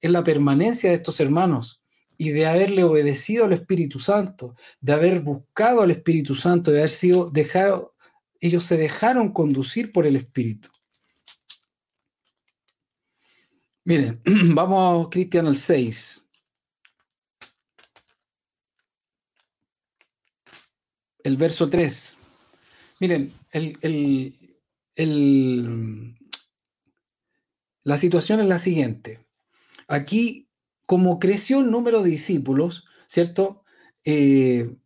en la permanencia de estos hermanos y de haberle obedecido al Espíritu Santo, de haber buscado al Espíritu Santo, de haber sido dejado, ellos se dejaron conducir por el Espíritu. Miren, vamos, Cristian, al 6. El verso 3. Miren, la situación es la siguiente. Aquí como creció el número de discípulos, ¿cierto? Eh,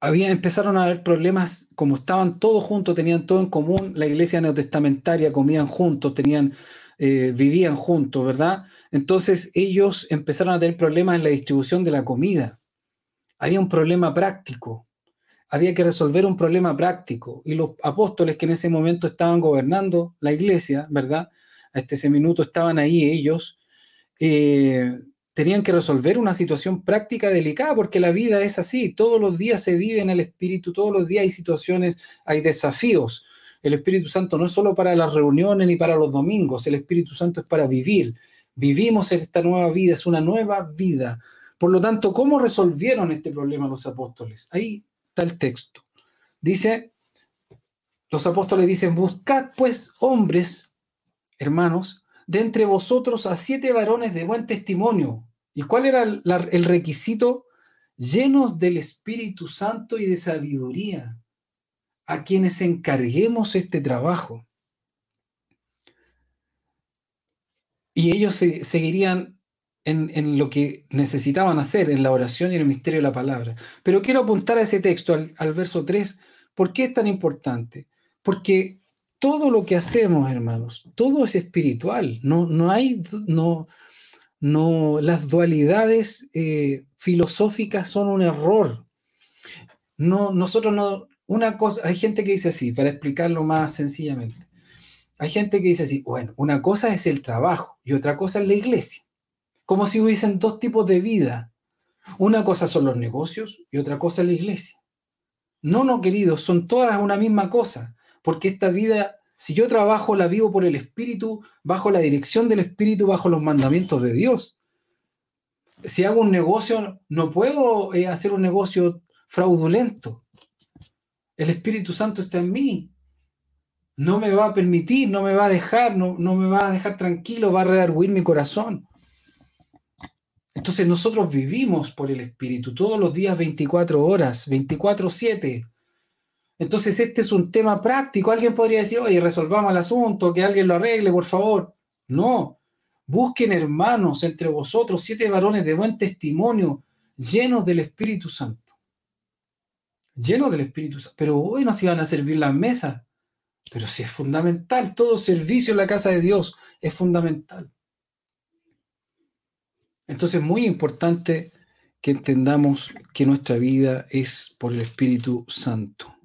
había, empezaron a haber problemas, como estaban todos juntos, tenían todo en común, la iglesia neotestamentaria comían juntos, tenían, eh, vivían juntos, ¿verdad? Entonces ellos empezaron a tener problemas en la distribución de la comida. Había un problema práctico, había que resolver un problema práctico. Y los apóstoles que en ese momento estaban gobernando la iglesia, ¿verdad? Hasta ese minuto estaban ahí ellos, eh, tenían que resolver una situación práctica delicada, porque la vida es así, todos los días se vive en el Espíritu, todos los días hay situaciones, hay desafíos. El Espíritu Santo no es solo para las reuniones ni para los domingos, el Espíritu Santo es para vivir. Vivimos esta nueva vida, es una nueva vida. Por lo tanto, ¿cómo resolvieron este problema los apóstoles? Ahí está el texto. Dice, los apóstoles dicen, buscad pues hombres, hermanos, de entre vosotros a siete varones de buen testimonio. ¿Y cuál era el requisito? Llenos del Espíritu Santo y de sabiduría, a quienes encarguemos este trabajo. Y ellos seguirían en, lo que necesitaban hacer, en la oración y en el misterio de la palabra. Pero quiero apuntar a ese texto, al, al verso 3. ¿Por qué es tan importante? Porque todo lo que hacemos, hermanos, todo es espiritual. No, no hay, no, no, las dualidades eh, filosóficas son un error. No, nosotros no, una cosa, hay gente que dice así, para explicarlo más sencillamente. Hay gente que dice así, bueno, una cosa es el trabajo y otra cosa es la iglesia. Como si hubiesen dos tipos de vida. Una cosa son los negocios y otra cosa es la iglesia. No, no, queridos, son todas una misma cosa porque esta vida, si yo trabajo, la vivo por el Espíritu, bajo la dirección del Espíritu, bajo los mandamientos de Dios. Si hago un negocio, no puedo eh, hacer un negocio fraudulento. El Espíritu Santo está en mí. No me va a permitir, no me va a dejar, no, no me va a dejar tranquilo, va a redarguir mi corazón. Entonces nosotros vivimos por el Espíritu todos los días 24 horas, 24/7. Entonces, este es un tema práctico. Alguien podría decir, oye, resolvamos el asunto, que alguien lo arregle, por favor. No. Busquen hermanos entre vosotros, siete varones de buen testimonio, llenos del Espíritu Santo. Llenos del Espíritu Santo. Pero hoy no se van a servir las mesas. Pero sí es fundamental. Todo servicio en la casa de Dios es fundamental. Entonces, muy importante que entendamos que nuestra vida es por el Espíritu Santo.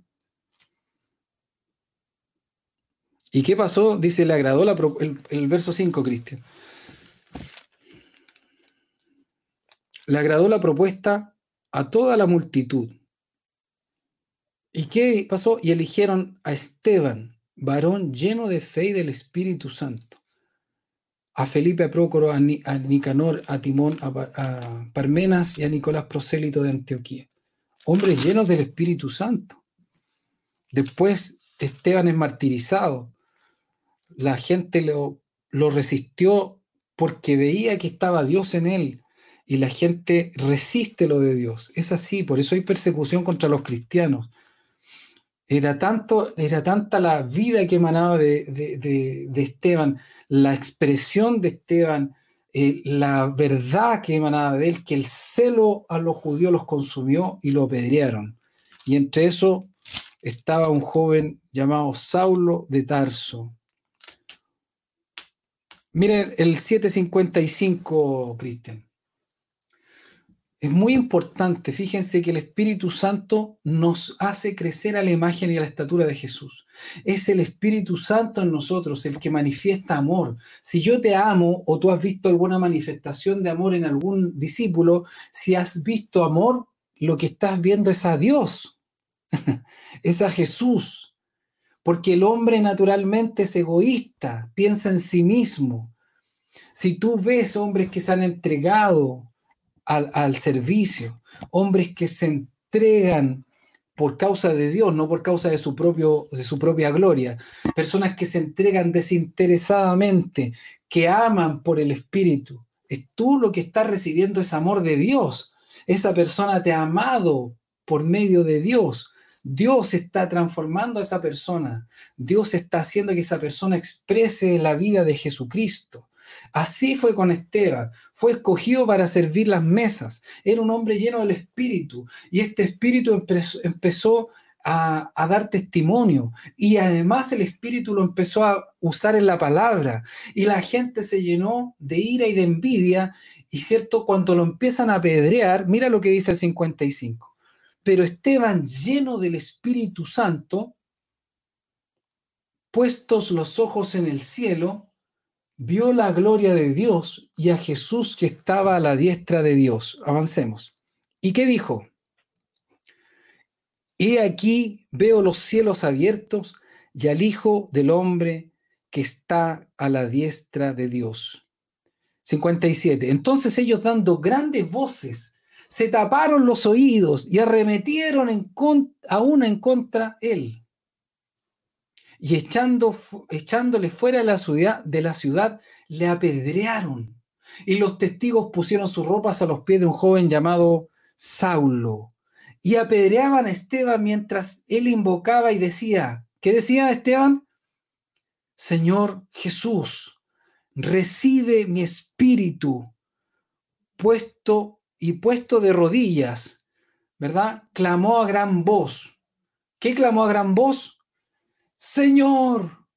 ¿Y qué pasó? Dice, le agradó el, verso 5, Cristian. Le agradó la propuesta a toda la multitud. ¿Y qué pasó? Y eligieron a Esteban, varón lleno de fe y del Espíritu Santo, a Felipe, a Prócoro, a, Nicanor, a Timón, a, Parmenas y a Nicolás Prosélito de Antioquía. Hombres llenos del Espíritu Santo. Después Esteban es martirizado. La gente lo, resistió porque veía que estaba Dios en él y la gente resiste lo de Dios. Es así, por eso hay persecución contra los cristianos. Era, tanto, era tanta la vida que emanaba de, Esteban, la expresión de Esteban, eh, la verdad que emanaba de él, que el celo a los judíos los consumió y lo apedrearon. Y entre eso estaba un joven llamado Saulo de Tarso. Miren el 755, Cristian. Es muy importante, fíjense que el Espíritu Santo nos hace crecer a la imagen y a la estatura de Jesús. Es el Espíritu Santo en nosotros el que manifiesta amor. Si yo te amo o tú has visto alguna manifestación de amor en algún discípulo, si has visto amor, lo que estás viendo es a Dios, es a Jesús. Porque el hombre naturalmente es egoísta, piensa en sí mismo. Si tú ves hombres que se han entregado al, servicio, hombres que se entregan por causa de Dios, no por causa de su, propio, de su propia gloria. Personas que se entregan desinteresadamente, que aman por el Espíritu. Es tú lo que estás recibiendo es amor de Dios. Esa persona te ha amado por medio de Dios. Dios está transformando a esa persona. Dios está haciendo que esa persona exprese la vida de Jesucristo. Así fue con Esteban. Fue escogido para servir las mesas. Era un hombre lleno del Espíritu. Y este Espíritu empezó, a, dar testimonio. Y además el Espíritu lo empezó a usar en la palabra. Y la gente se llenó de ira y de envidia. Y cierto, cuando lo empiezan a apedrear, mira lo que dice el 55. Pero Esteban, lleno del Espíritu Santo, puestos los ojos en el cielo, vio la gloria de Dios y a Jesús que estaba a la diestra de Dios. Avancemos. ¿Y qué dijo? He aquí veo los cielos abiertos y al Hijo del Hombre que está a la diestra de Dios. 57. Entonces ellos dando grandes voces, se taparon los oídos y arremetieron en aún en contra él y echando, echándole fuera de la, ciudad, de la ciudad, le apedrearon. Y los testigos pusieron sus ropas a los pies de un joven llamado Saulo. Y apedreaban a Esteban mientras él invocaba y decía, ¿qué decía Esteban? Señor Jesús, recibe mi espíritu puesto y puesto de rodillas, ¿verdad? Clamó a gran voz. ¿Qué clamó a gran voz? Señor,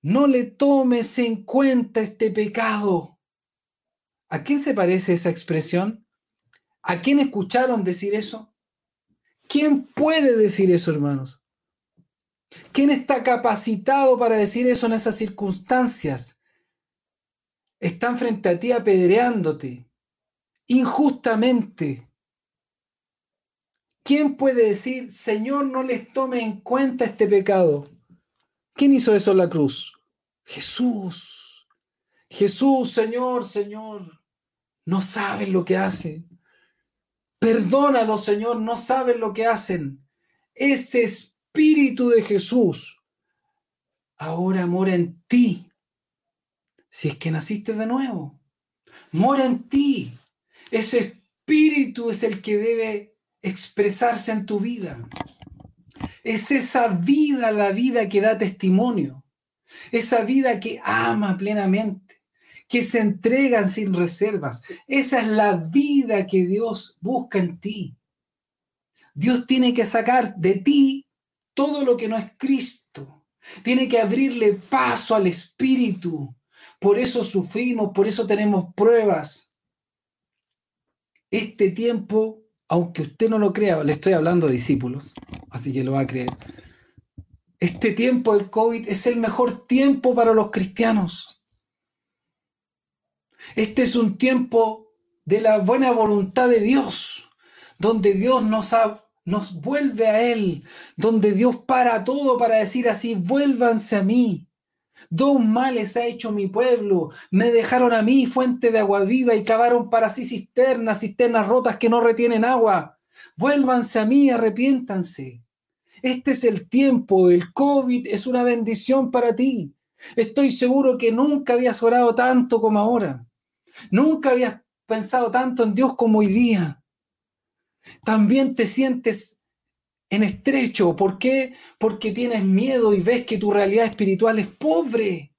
no le tomes en cuenta este pecado. ¿A quién se parece esa expresión? ¿A quién escucharon decir eso? ¿Quién puede decir eso, hermanos? ¿Quién está capacitado para decir eso en esas circunstancias? Están frente a ti apedreándote injustamente. ¿Quién puede decir, Señor, no les tome en cuenta este pecado? ¿Quién hizo eso en la cruz? Jesús. Jesús, Señor, Señor. No saben lo que hacen. Perdónalo, Señor, no saben lo que hacen. Ese espíritu de Jesús ahora mora en ti. Si es que naciste de nuevo, mora en ti. Ese espíritu es el que debe expresarse en tu vida. Es esa vida la vida que da testimonio. Esa vida que ama plenamente, que se entrega sin reservas. Esa es la vida que Dios busca en ti. Dios tiene que sacar de ti todo lo que no es Cristo. Tiene que abrirle paso al Espíritu. Por eso sufrimos, por eso tenemos pruebas. Este tiempo aunque usted no lo crea, le estoy hablando de discípulos, así que lo va a creer. Este tiempo del COVID es el mejor tiempo para los cristianos. Este es un tiempo de la buena voluntad de Dios, donde Dios nos, nos vuelve a Él, donde Dios para todo para decir así, vuélvanse a mí. Dos males ha hecho mi pueblo. Me dejaron a mí fuente de agua viva y cavaron para sí cisternas, cisternas rotas que no retienen agua. Vuélvanse a mí, arrepiéntanse. Este es el tiempo, el COVID es una bendición para ti. Estoy seguro que nunca habías orado tanto como ahora. Nunca habías pensado tanto en Dios como hoy día. También te sientes en estrecho. ¿Por qué? Porque tienes miedo y ves que tu realidad espiritual es pobre.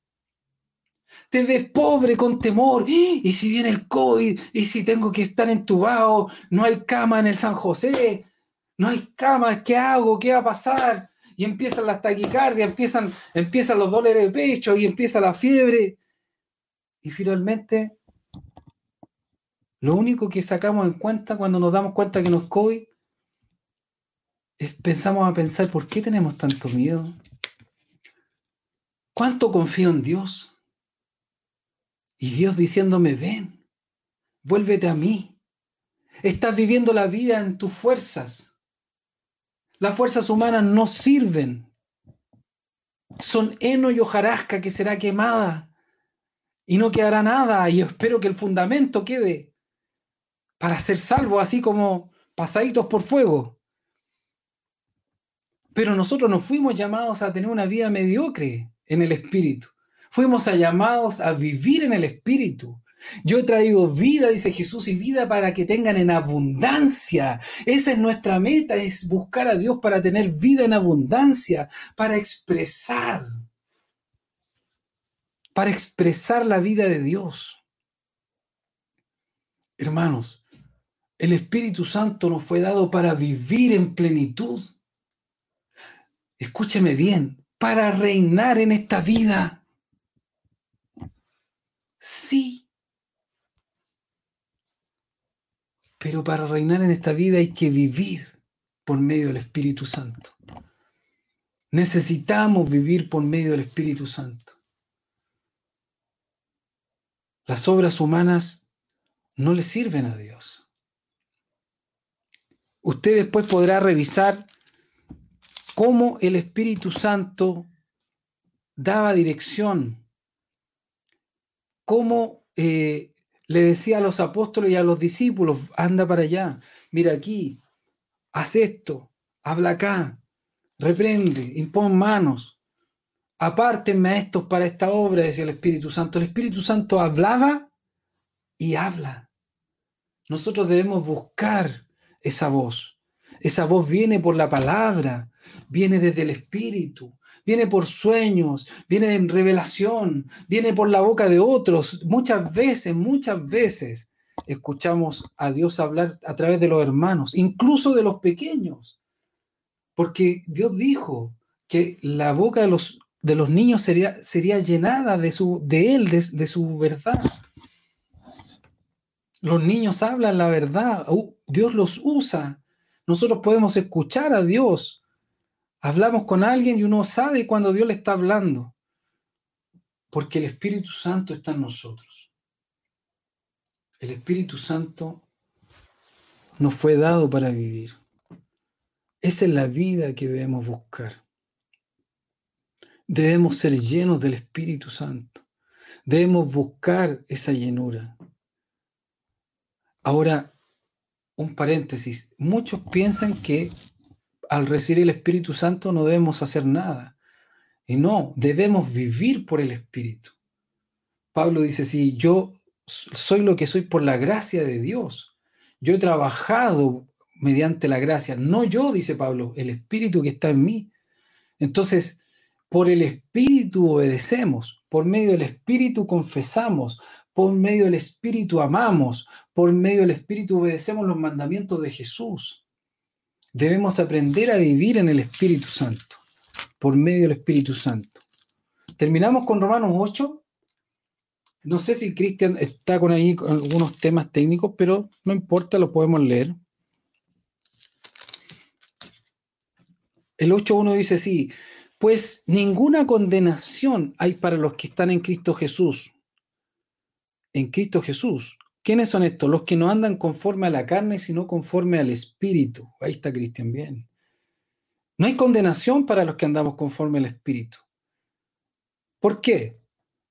Te ves pobre con temor. ¿Y si viene el COVID? ¿Y si tengo que estar entubado? No hay cama en el San José. No hay cama. ¿Qué hago? ¿Qué va a pasar? Y empiezan las taquicardias, empiezan, empiezan los dolores de pecho y empieza la fiebre. Y finalmente, lo único que sacamos en cuenta cuando nos damos cuenta que nos COVID pensamos a pensar, ¿por qué tenemos tanto miedo? ¿Cuánto confío en Dios? Y Dios diciéndome, ven, vuélvete a mí. Estás viviendo la vida en tus fuerzas. Las fuerzas humanas no sirven. Son heno y hojarasca que será quemada y no quedará nada. Y espero que el fundamento quede para ser salvo, así como pasaditos por fuego. Pero nosotros no fuimos llamados a tener una vida mediocre en el Espíritu. Fuimos llamados a vivir en el Espíritu. Yo he traído vida, dice Jesús, y vida para que tengan en abundancia. Esa es nuestra meta, es buscar a Dios para tener vida en abundancia, para expresar, para expresar la vida de Dios. Hermanos, el Espíritu Santo nos fue dado para vivir en plenitud escúcheme bien, para reinar en esta vida. Sí. Pero para reinar en esta vida hay que vivir por medio del Espíritu Santo. Necesitamos vivir por medio del Espíritu Santo. Las obras humanas no le sirven a Dios. Usted después podrá revisar cómo el Espíritu Santo daba dirección, cómo eh, le decía a los apóstoles y a los discípulos, anda para allá, mira aquí, haz esto, habla acá, reprende, impon manos, apártenme a estos para esta obra, decía el Espíritu Santo. El Espíritu Santo hablaba y habla. Nosotros debemos buscar esa voz. Esa voz viene por la palabra, viene desde el Espíritu, viene por sueños, viene en revelación, viene por la boca de otros. Muchas veces, muchas veces escuchamos a Dios hablar a través de los hermanos, incluso de los pequeños, porque Dios dijo que la boca de los, de los niños sería, sería llenada de, su, de Él, de, su verdad. Los niños hablan la verdad, uh, Dios los usa. Nosotros podemos escuchar a Dios Hablamos con alguien y uno sabe cuando Dios le está hablando, porque el Espíritu Santo está en nosotros. El Espíritu Santo nos fue dado para vivir. Esa es la vida que debemos buscar. Debemos ser llenos del Espíritu Santo. Debemos buscar esa llenura. Ahora, un paréntesis. Muchos piensan que al recibir el Espíritu Santo no debemos hacer nada. Y no, debemos vivir por el Espíritu. Pablo dice, si yo soy lo que soy por la gracia de Dios, yo he trabajado mediante la gracia, no yo, dice Pablo, el Espíritu que está en mí. Entonces, por el Espíritu obedecemos, por medio del Espíritu confesamos, por medio del Espíritu amamos, por medio del Espíritu obedecemos los mandamientos de Jesús. Debemos aprender a vivir en el Espíritu Santo, por medio del Espíritu Santo. Terminamos con Romanos 8. No sé si Cristian está con ahí con algunos temas técnicos, pero no importa, lo podemos leer. El 8.1 dice así, pues ninguna condenación hay para los que están en Cristo Jesús. En Cristo Jesús, ¿Quiénes son estos? Los que no andan conforme a la carne, sino conforme al Espíritu. Ahí está Cristian bien. No hay condenación para los que andamos conforme al Espíritu. ¿Por qué?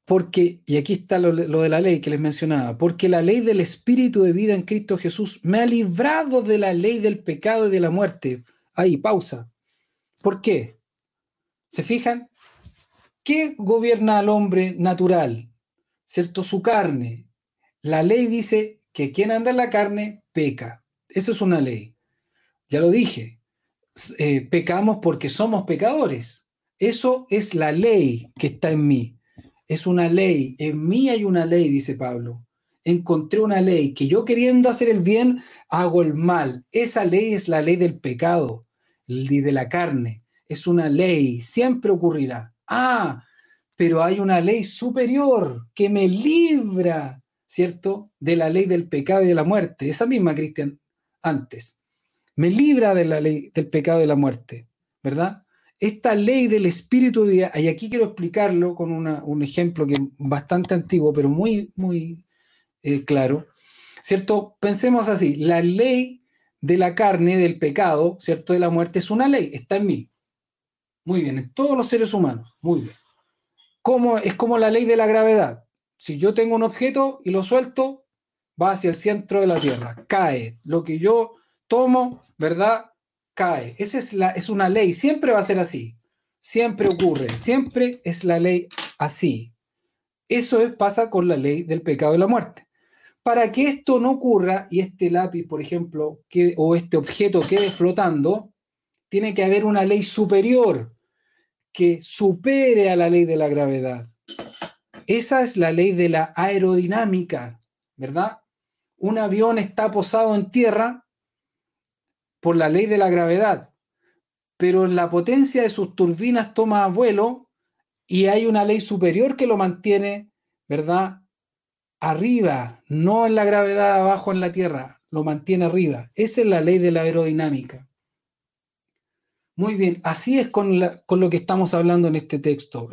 Porque, y aquí está lo, de la ley que les mencionaba, porque la ley del Espíritu de vida en Cristo Jesús me ha librado de la ley del pecado y de la muerte. Ahí, pausa. ¿Por qué? ¿Se fijan? ¿Qué gobierna al hombre natural? ¿Cierto? Su carne. La ley dice que quien anda en la carne peca. Eso es una ley. Ya lo dije. Eh, pecamos porque somos pecadores. Eso es la ley que está en mí. Es una ley. En mí hay una ley, dice Pablo. Encontré una ley que yo queriendo hacer el bien, hago el mal. Esa ley es la ley del pecado y de la carne. Es una ley. Siempre ocurrirá. Ah, pero hay una ley superior que me libra, ¿cierto? De la ley del pecado y de la muerte. Esa misma, Cristian, antes. Me libra de la ley del pecado y de la muerte, ¿verdad? Esta ley del espíritu de vida, y aquí quiero explicarlo con un ejemplo que es bastante antiguo, pero muy, muy eh, claro, ¿cierto? Pensemos así, la ley de la carne, del pecado, ¿cierto? De la muerte es una ley, está en mí. Muy bien, en todos los seres humanos, muy bien. ¿Cómo, es como la ley de la gravedad. Si yo tengo un objeto y lo suelto, va hacia el centro de la Tierra, cae. Lo que yo tomo, ¿verdad? Cae. Esa es, la, es una ley, siempre va a ser así. Siempre ocurre, siempre es la ley así. Eso pasa con la ley del pecado y la muerte. Para que esto no ocurra y este lápiz, por ejemplo, que, o este objeto quede flotando, tiene que haber una ley superior que supere a la ley de la gravedad. Esa es la ley de la aerodinámica, ¿verdad? Un avión está posado en tierra por la ley de la gravedad, pero la potencia de sus turbinas toma vuelo y hay una ley superior que lo mantiene, ¿verdad? Arriba, no en la gravedad abajo en la tierra, lo mantiene arriba. Esa es la ley de la aerodinámica. Muy bien, así es con, lo que estamos hablando en este texto,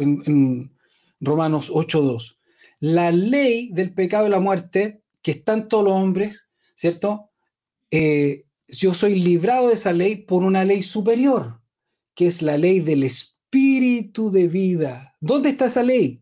Romanos 8.2. La ley del pecado y la muerte, que está en todos los hombres, ¿cierto? Eh, yo soy librado de esa ley por una ley superior, que es la ley del espíritu de vida. ¿Dónde está esa ley?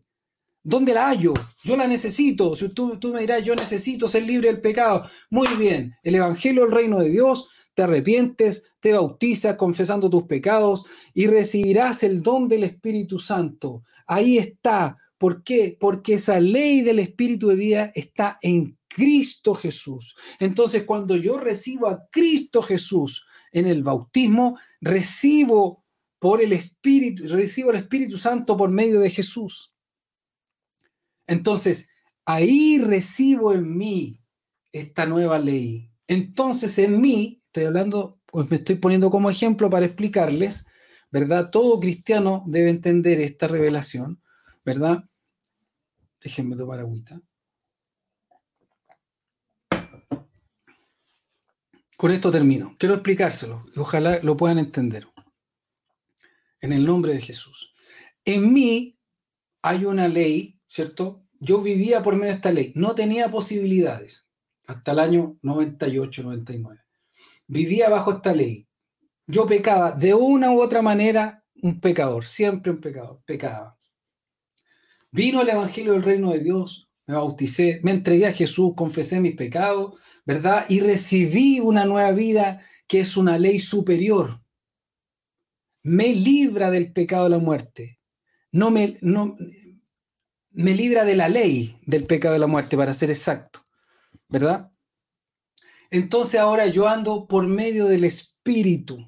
¿Dónde la hallo? Yo la necesito. Si tú, tú me dirás, yo necesito ser libre del pecado. Muy bien, el Evangelio del Reino de Dios te arrepientes, te bautizas confesando tus pecados y recibirás el don del Espíritu Santo. Ahí está. ¿Por qué? Porque esa ley del Espíritu de vida está en Cristo Jesús. Entonces, cuando yo recibo a Cristo Jesús en el bautismo, recibo por el Espíritu, recibo el Espíritu Santo por medio de Jesús. Entonces, ahí recibo en mí esta nueva ley. Entonces, en mí hablando, pues me estoy poniendo como ejemplo para explicarles, ¿verdad? Todo cristiano debe entender esta revelación, ¿verdad? Déjenme tomar agüita. Con esto termino. Quiero explicárselo y ojalá lo puedan entender. En el nombre de Jesús. En mí hay una ley, ¿cierto? Yo vivía por medio de esta ley. No tenía posibilidades hasta el año 98, 99 vivía bajo esta ley. Yo pecaba de una u otra manera, un pecador, siempre un pecador, pecaba. Vino el Evangelio del Reino de Dios, me bauticé, me entregué a Jesús, confesé mis pecados, ¿verdad? Y recibí una nueva vida que es una ley superior. Me libra del pecado de la muerte. No me, no, me libra de la ley del pecado de la muerte, para ser exacto, ¿verdad? Entonces ahora yo ando por medio del Espíritu.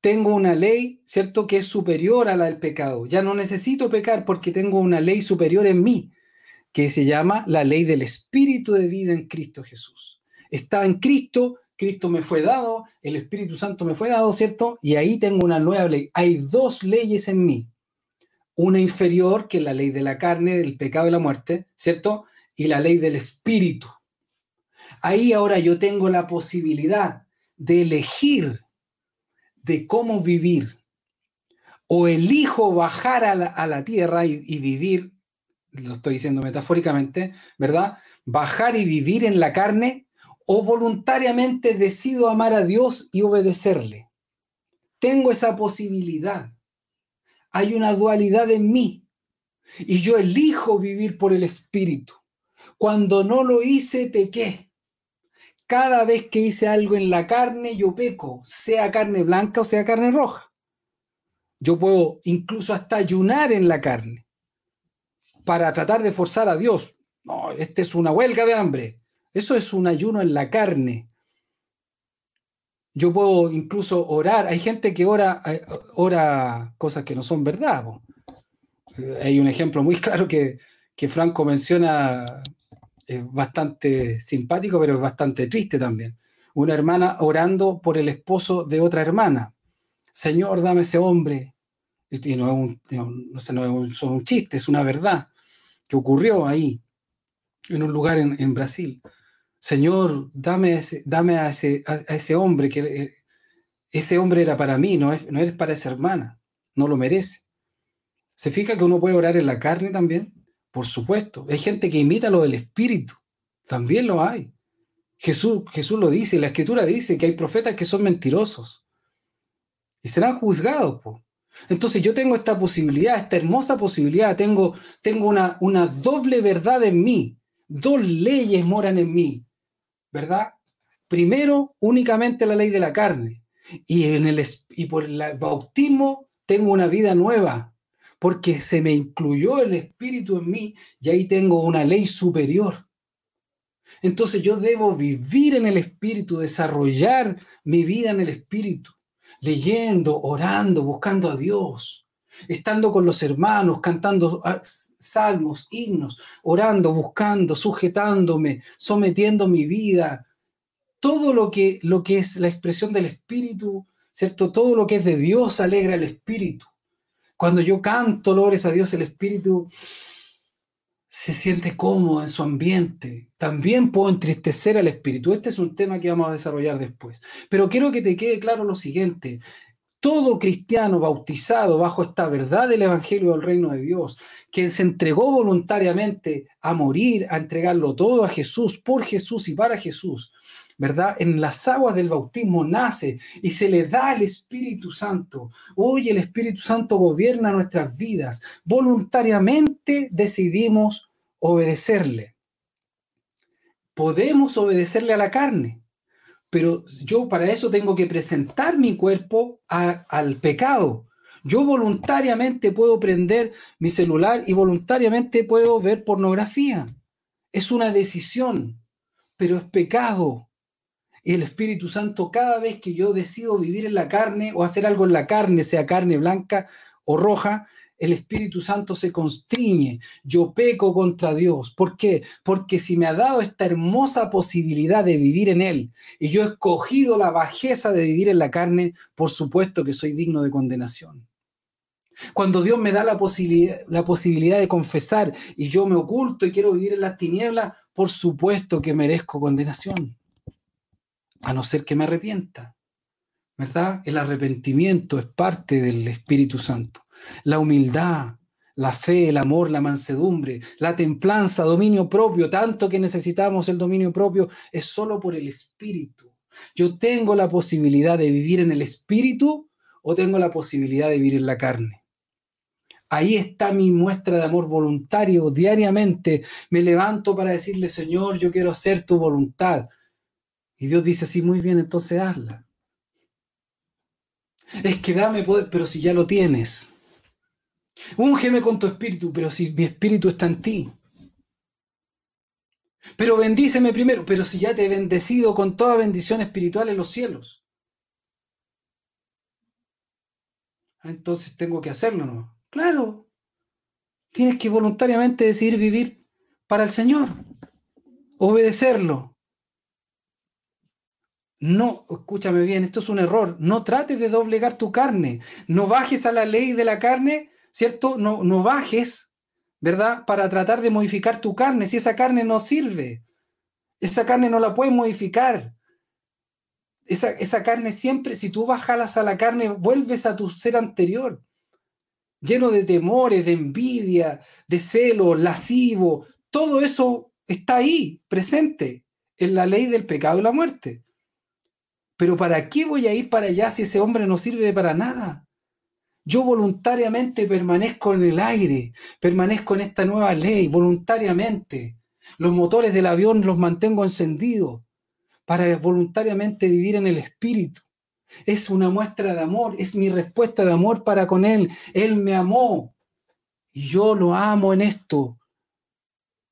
Tengo una ley, ¿cierto?, que es superior a la del pecado. Ya no necesito pecar porque tengo una ley superior en mí, que se llama la ley del Espíritu de vida en Cristo Jesús. Está en Cristo, Cristo me fue dado, el Espíritu Santo me fue dado, ¿cierto? Y ahí tengo una nueva ley. Hay dos leyes en mí. Una inferior, que es la ley de la carne, del pecado y la muerte, ¿cierto? Y la ley del Espíritu Ahí ahora yo tengo la posibilidad de elegir de cómo vivir. O elijo bajar a la, tierra y, vivir lo estoy diciendo metafóricamente, ¿verdad? Bajar y vivir en la carne o voluntariamente decido amar a Dios y obedecerle. Tengo esa posibilidad. Hay una dualidad en mí y yo elijo vivir por el Espíritu. Cuando no lo hice, pequé. Cada vez que hice algo en la carne, yo peco, sea carne blanca o sea carne roja. Yo puedo incluso hasta ayunar en la carne para tratar de forzar a Dios. No, esta es una huelga de hambre. Eso es un ayuno en la carne. Yo puedo incluso orar. Hay gente que ora, eh, ora cosas que no son verdad. Eh, hay un ejemplo muy claro que, que Franco menciona, es bastante simpático, pero es bastante triste también. Una hermana orando por el esposo de otra hermana. Señor, dame ese hombre. Y no es un, no, no es un chiste, es una verdad que ocurrió ahí, en un lugar en, Brasil. Señor, dame, ese, dame a, ese, a, ese hombre, que eh, ese hombre era para mí, no, es, no eres para esa hermana, no lo merece. ¿Se fija que uno puede orar en la carne también? Por supuesto. Hay gente que imita lo del espíritu, también lo hay. Jesús, Jesús lo dice, la escritura dice que hay profetas que son mentirosos y serán juzgados. Po. Entonces yo tengo esta posibilidad, esta hermosa posibilidad, tengo, tengo una, una doble verdad en mí, dos leyes moran en mí, ¿verdad? Primero, únicamente la ley de la carne, y, en el, y por el bautismo tengo una vida nueva, porque se me incluyó el Espíritu en mí y ahí tengo una ley superior. Entonces yo debo vivir en el Espíritu, desarrollar mi vida en el Espíritu leyendo, orando, buscando a Dios, estando con los hermanos, cantando ah, salmos, himnos, orando, buscando, sujetándome, sometiendo mi vida. Todo lo que, lo que es la expresión del Espíritu, ¿cierto? Todo lo que es de Dios alegra el Espíritu. Cuando yo canto lores a Dios, el Espíritu se siente cómodo en su ambiente. También puedo entristecer al espíritu. Este es un tema que vamos a desarrollar después. Pero quiero que te quede claro lo siguiente. Todo cristiano bautizado bajo esta verdad del Evangelio del Reino de Dios, que se entregó voluntariamente a morir, a entregarlo todo a Jesús, por Jesús y para Jesús, ¿verdad? En las aguas del bautismo nace y se le da al Espíritu Santo. Hoy el Espíritu Santo gobierna nuestras vidas. Voluntariamente decidimos obedecerle. Podemos obedecerle a la carne, pero yo para eso tengo que presentar mi cuerpo al pecado. Yo voluntariamente puedo prender mi celular y voluntariamente puedo ver pornografía. Es una decisión, pero es pecado. Y el Espíritu Santo, cada vez que yo decido vivir en la carne o hacer algo en la carne, sea carne blanca o roja, el Espíritu Santo se constriñe. Yo peco contra Dios. ¿Por qué? Porque si me ha dado esta hermosa posibilidad de vivir en Él y yo he escogido la bajeza de vivir en la carne, por supuesto que soy digno de condenación. Cuando Dios me da la posibilidad, la posibilidad de confesar y yo me oculto y quiero vivir en las tinieblas, por supuesto que merezco condenación a no ser que me arrepienta. ¿Verdad? El arrepentimiento es parte del Espíritu Santo. La humildad, la fe, el amor, la mansedumbre, la templanza, dominio propio, tanto que necesitamos el dominio propio, es solo por el Espíritu. Yo tengo la posibilidad de vivir en el Espíritu o tengo la posibilidad de vivir en la carne. Ahí está mi muestra de amor voluntario diariamente. Me levanto para decirle, Señor, yo quiero hacer tu voluntad. Y Dios dice, sí, muy bien, entonces hazla. Es que dame poder, pero si ya lo tienes. Úngeme con tu espíritu, pero si mi espíritu está en ti. Pero bendíceme primero, pero si ya te he bendecido con toda bendición espiritual en los cielos. Ah, entonces tengo que hacerlo, ¿no? Claro. Tienes que voluntariamente decidir vivir para el Señor. Obedecerlo. No, escúchame bien, esto es un error. No trates de doblegar tu carne. No bajes a la ley de la carne, ¿cierto? No, no bajes, ¿verdad? Para tratar de modificar tu carne. Si esa carne no sirve, esa carne no la puedes modificar. Esa, esa carne siempre, si tú bajas a la carne, vuelves a tu ser anterior. lleno de temores, de envidia, de celo, lascivo. Todo eso está ahí, presente, en la ley del pecado y la muerte. Pero ¿para qué voy a ir para allá si ese hombre no sirve para nada? Yo voluntariamente permanezco en el aire, permanezco en esta nueva ley, voluntariamente. Los motores del avión los mantengo encendidos para voluntariamente vivir en el espíritu. Es una muestra de amor, es mi respuesta de amor para con Él. Él me amó y yo lo amo en esto.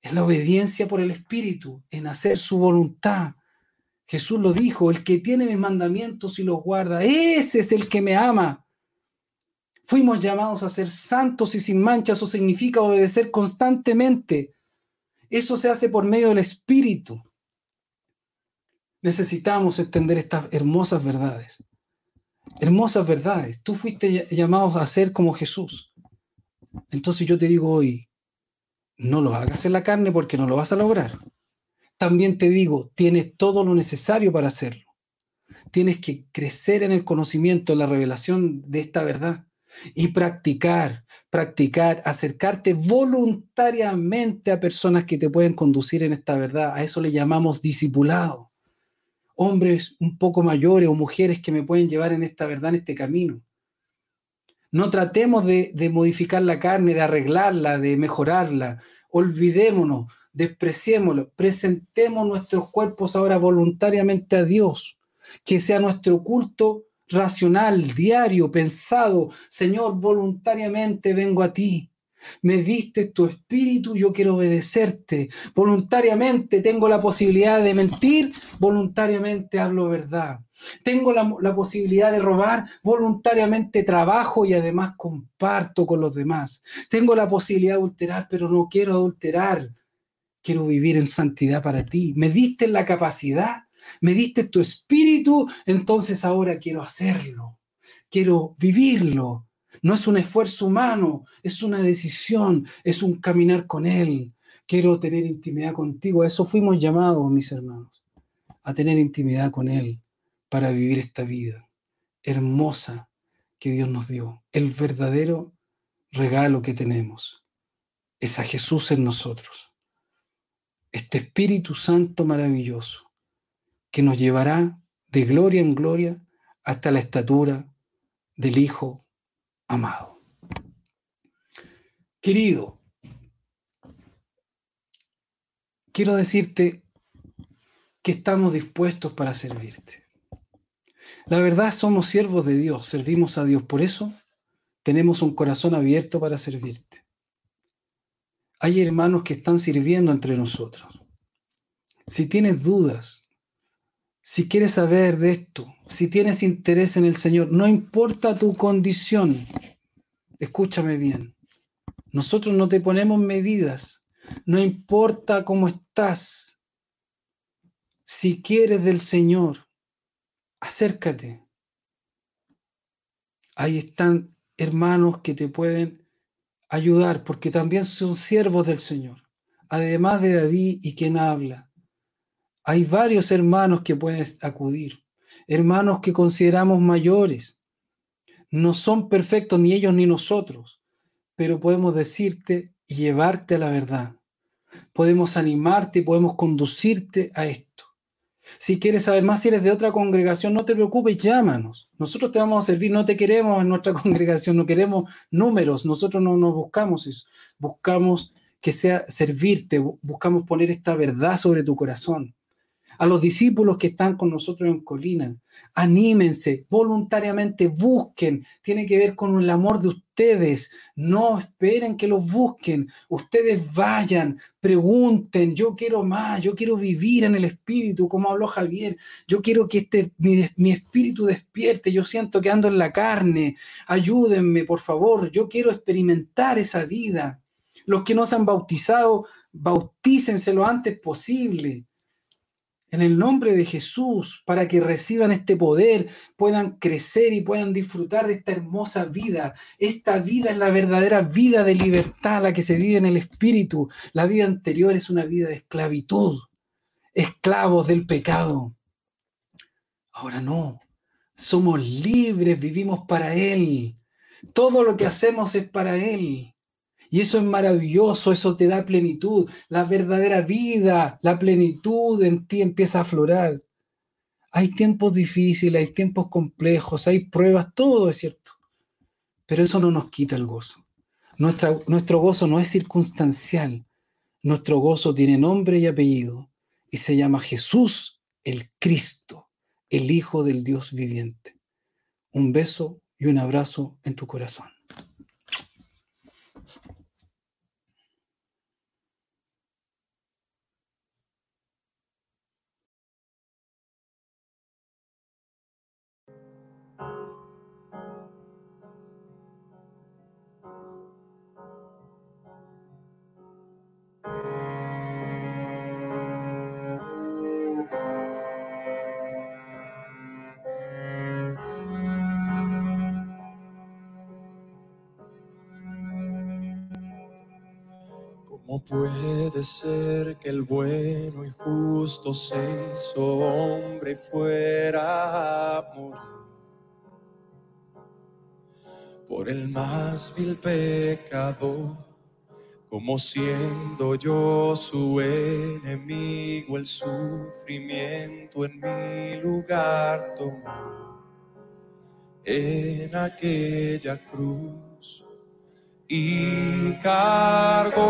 Es la obediencia por el espíritu, en hacer su voluntad. Jesús lo dijo, el que tiene mis mandamientos y los guarda, ese es el que me ama. Fuimos llamados a ser santos y sin mancha, eso significa obedecer constantemente. Eso se hace por medio del Espíritu. Necesitamos entender estas hermosas verdades. Hermosas verdades. Tú fuiste llamado a ser como Jesús. Entonces yo te digo hoy, no lo hagas en la carne porque no lo vas a lograr. También te digo, tienes todo lo necesario para hacerlo. Tienes que crecer en el conocimiento, en la revelación de esta verdad y practicar, practicar, acercarte voluntariamente a personas que te pueden conducir en esta verdad. A eso le llamamos discipulado. Hombres un poco mayores o mujeres que me pueden llevar en esta verdad, en este camino. No tratemos de, de modificar la carne, de arreglarla, de mejorarla. Olvidémonos despreciémoslo, presentemos nuestros cuerpos ahora voluntariamente a Dios, que sea nuestro culto racional, diario, pensado, Señor, voluntariamente vengo a ti. Me diste tu espíritu, yo quiero obedecerte. Voluntariamente tengo la posibilidad de mentir, voluntariamente hablo verdad. Tengo la, la, posibilidad de robar, voluntariamente trabajo y además comparto con los demás. Tengo la posibilidad de adulterar, pero no quiero adulterar quiero vivir en santidad para ti. Me diste la capacidad, me diste tu espíritu, entonces ahora quiero hacerlo, quiero vivirlo. No es un esfuerzo humano, es una decisión, es un caminar con Él. Quiero tener intimidad contigo. A eso fuimos llamados, mis hermanos, a tener intimidad con Él para vivir esta vida hermosa que Dios nos dio. El verdadero regalo que tenemos es a Jesús en nosotros este Espíritu Santo maravilloso que nos llevará de gloria en gloria hasta la estatura del Hijo amado. Querido, quiero decirte que estamos dispuestos para servirte. La verdad somos siervos de Dios, servimos a Dios, por eso tenemos un corazón abierto para servirte hay hermanos que están sirviendo entre nosotros. Si tienes dudas, si quieres saber de esto, si tienes interés en el Señor, no importa tu condición, escúchame bien, nosotros no te ponemos medidas, no importa cómo estás, si quieres del Señor, acércate. Ahí están hermanos que te pueden ayudar, porque también son siervos del Señor, además de David y quien habla. Hay varios hermanos que pueden acudir, hermanos que consideramos mayores. No son perfectos ni ellos ni nosotros, pero podemos decirte y llevarte a la verdad. Podemos animarte y podemos conducirte a esto. Si quieres saber más, si eres de otra congregación, no te preocupes, llámanos. Nosotros te vamos a servir, no te queremos en nuestra congregación, no queremos números, nosotros no nos buscamos eso. Buscamos que sea servirte, buscamos poner esta verdad sobre tu corazón a los discípulos que están con nosotros en Colina. Anímense, voluntariamente busquen. Tiene que ver con el amor de ustedes. No esperen que los busquen. Ustedes vayan, pregunten. Yo quiero más, yo quiero vivir en el espíritu, como habló Javier. Yo quiero que este, mi, mi espíritu despierte. Yo siento que ando en la carne. Ayúdenme, por favor. Yo quiero experimentar esa vida. Los que no se han bautizado, bautícense lo antes posible en el nombre de Jesús, para que reciban este poder, puedan crecer y puedan disfrutar de esta hermosa vida. Esta vida es la verdadera vida de libertad, la que se vive en el Espíritu. La vida anterior es una vida de esclavitud, esclavos del pecado. Ahora no, somos libres, vivimos para Él. Todo lo que hacemos es para Él. Y eso es maravilloso, eso te da plenitud. La verdadera vida, la plenitud en ti empieza a aflorar. Hay tiempos difíciles, hay tiempos complejos, hay pruebas, todo es cierto. Pero eso no nos quita el gozo. nuestro gozo no es circunstancial. Nuestro gozo tiene nombre y apellido y se llama Jesús el Cristo, el Hijo del Dios viviente. Un beso y un abrazo en tu corazón. Puede ser que el bueno y justo se hizo hombre y fuera a morir? Por el más vil pecado, como siendo yo su enemigo, el sufrimiento en mi lugar tomó en aquella cruz y cargó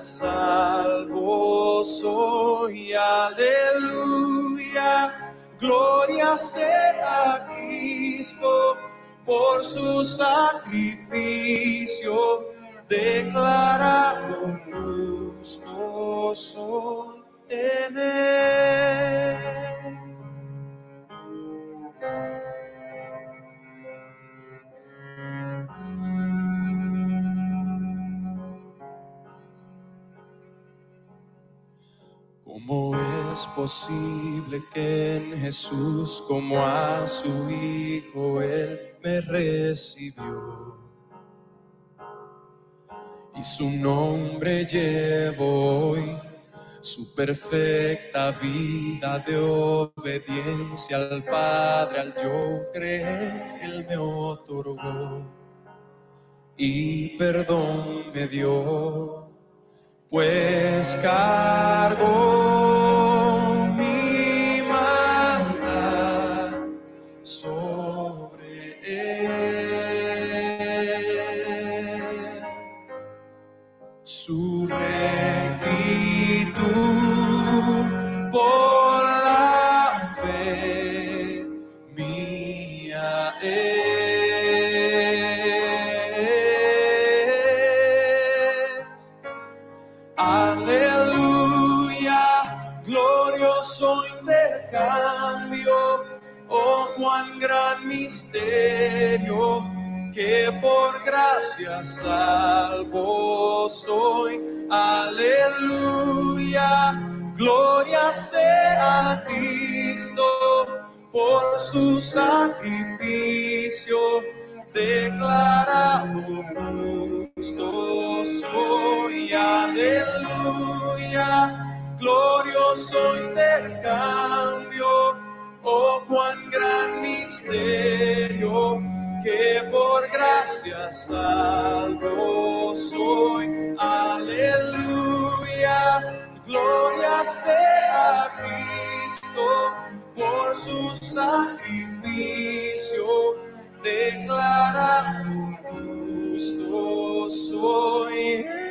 salvo soy. Aleluya, gloria sea a Cristo por su sacrificio, declarado justo soy en él. Es posible que en Jesús, como a su Hijo, Él me recibió? Y su nombre llevo hoy, su perfecta vida de obediencia al Padre, al yo creer, Él me otorgó y perdón me dio pues cargo salvo soy. Aleluya, gloria sea Cristo por su sacrificio, declarado justo soy. Aleluya, glorioso intercambio, oh cuán gran misterio, que por gracia salvo soy. Aleluya, gloria sea a Cristo por su sacrificio declarado justo soy.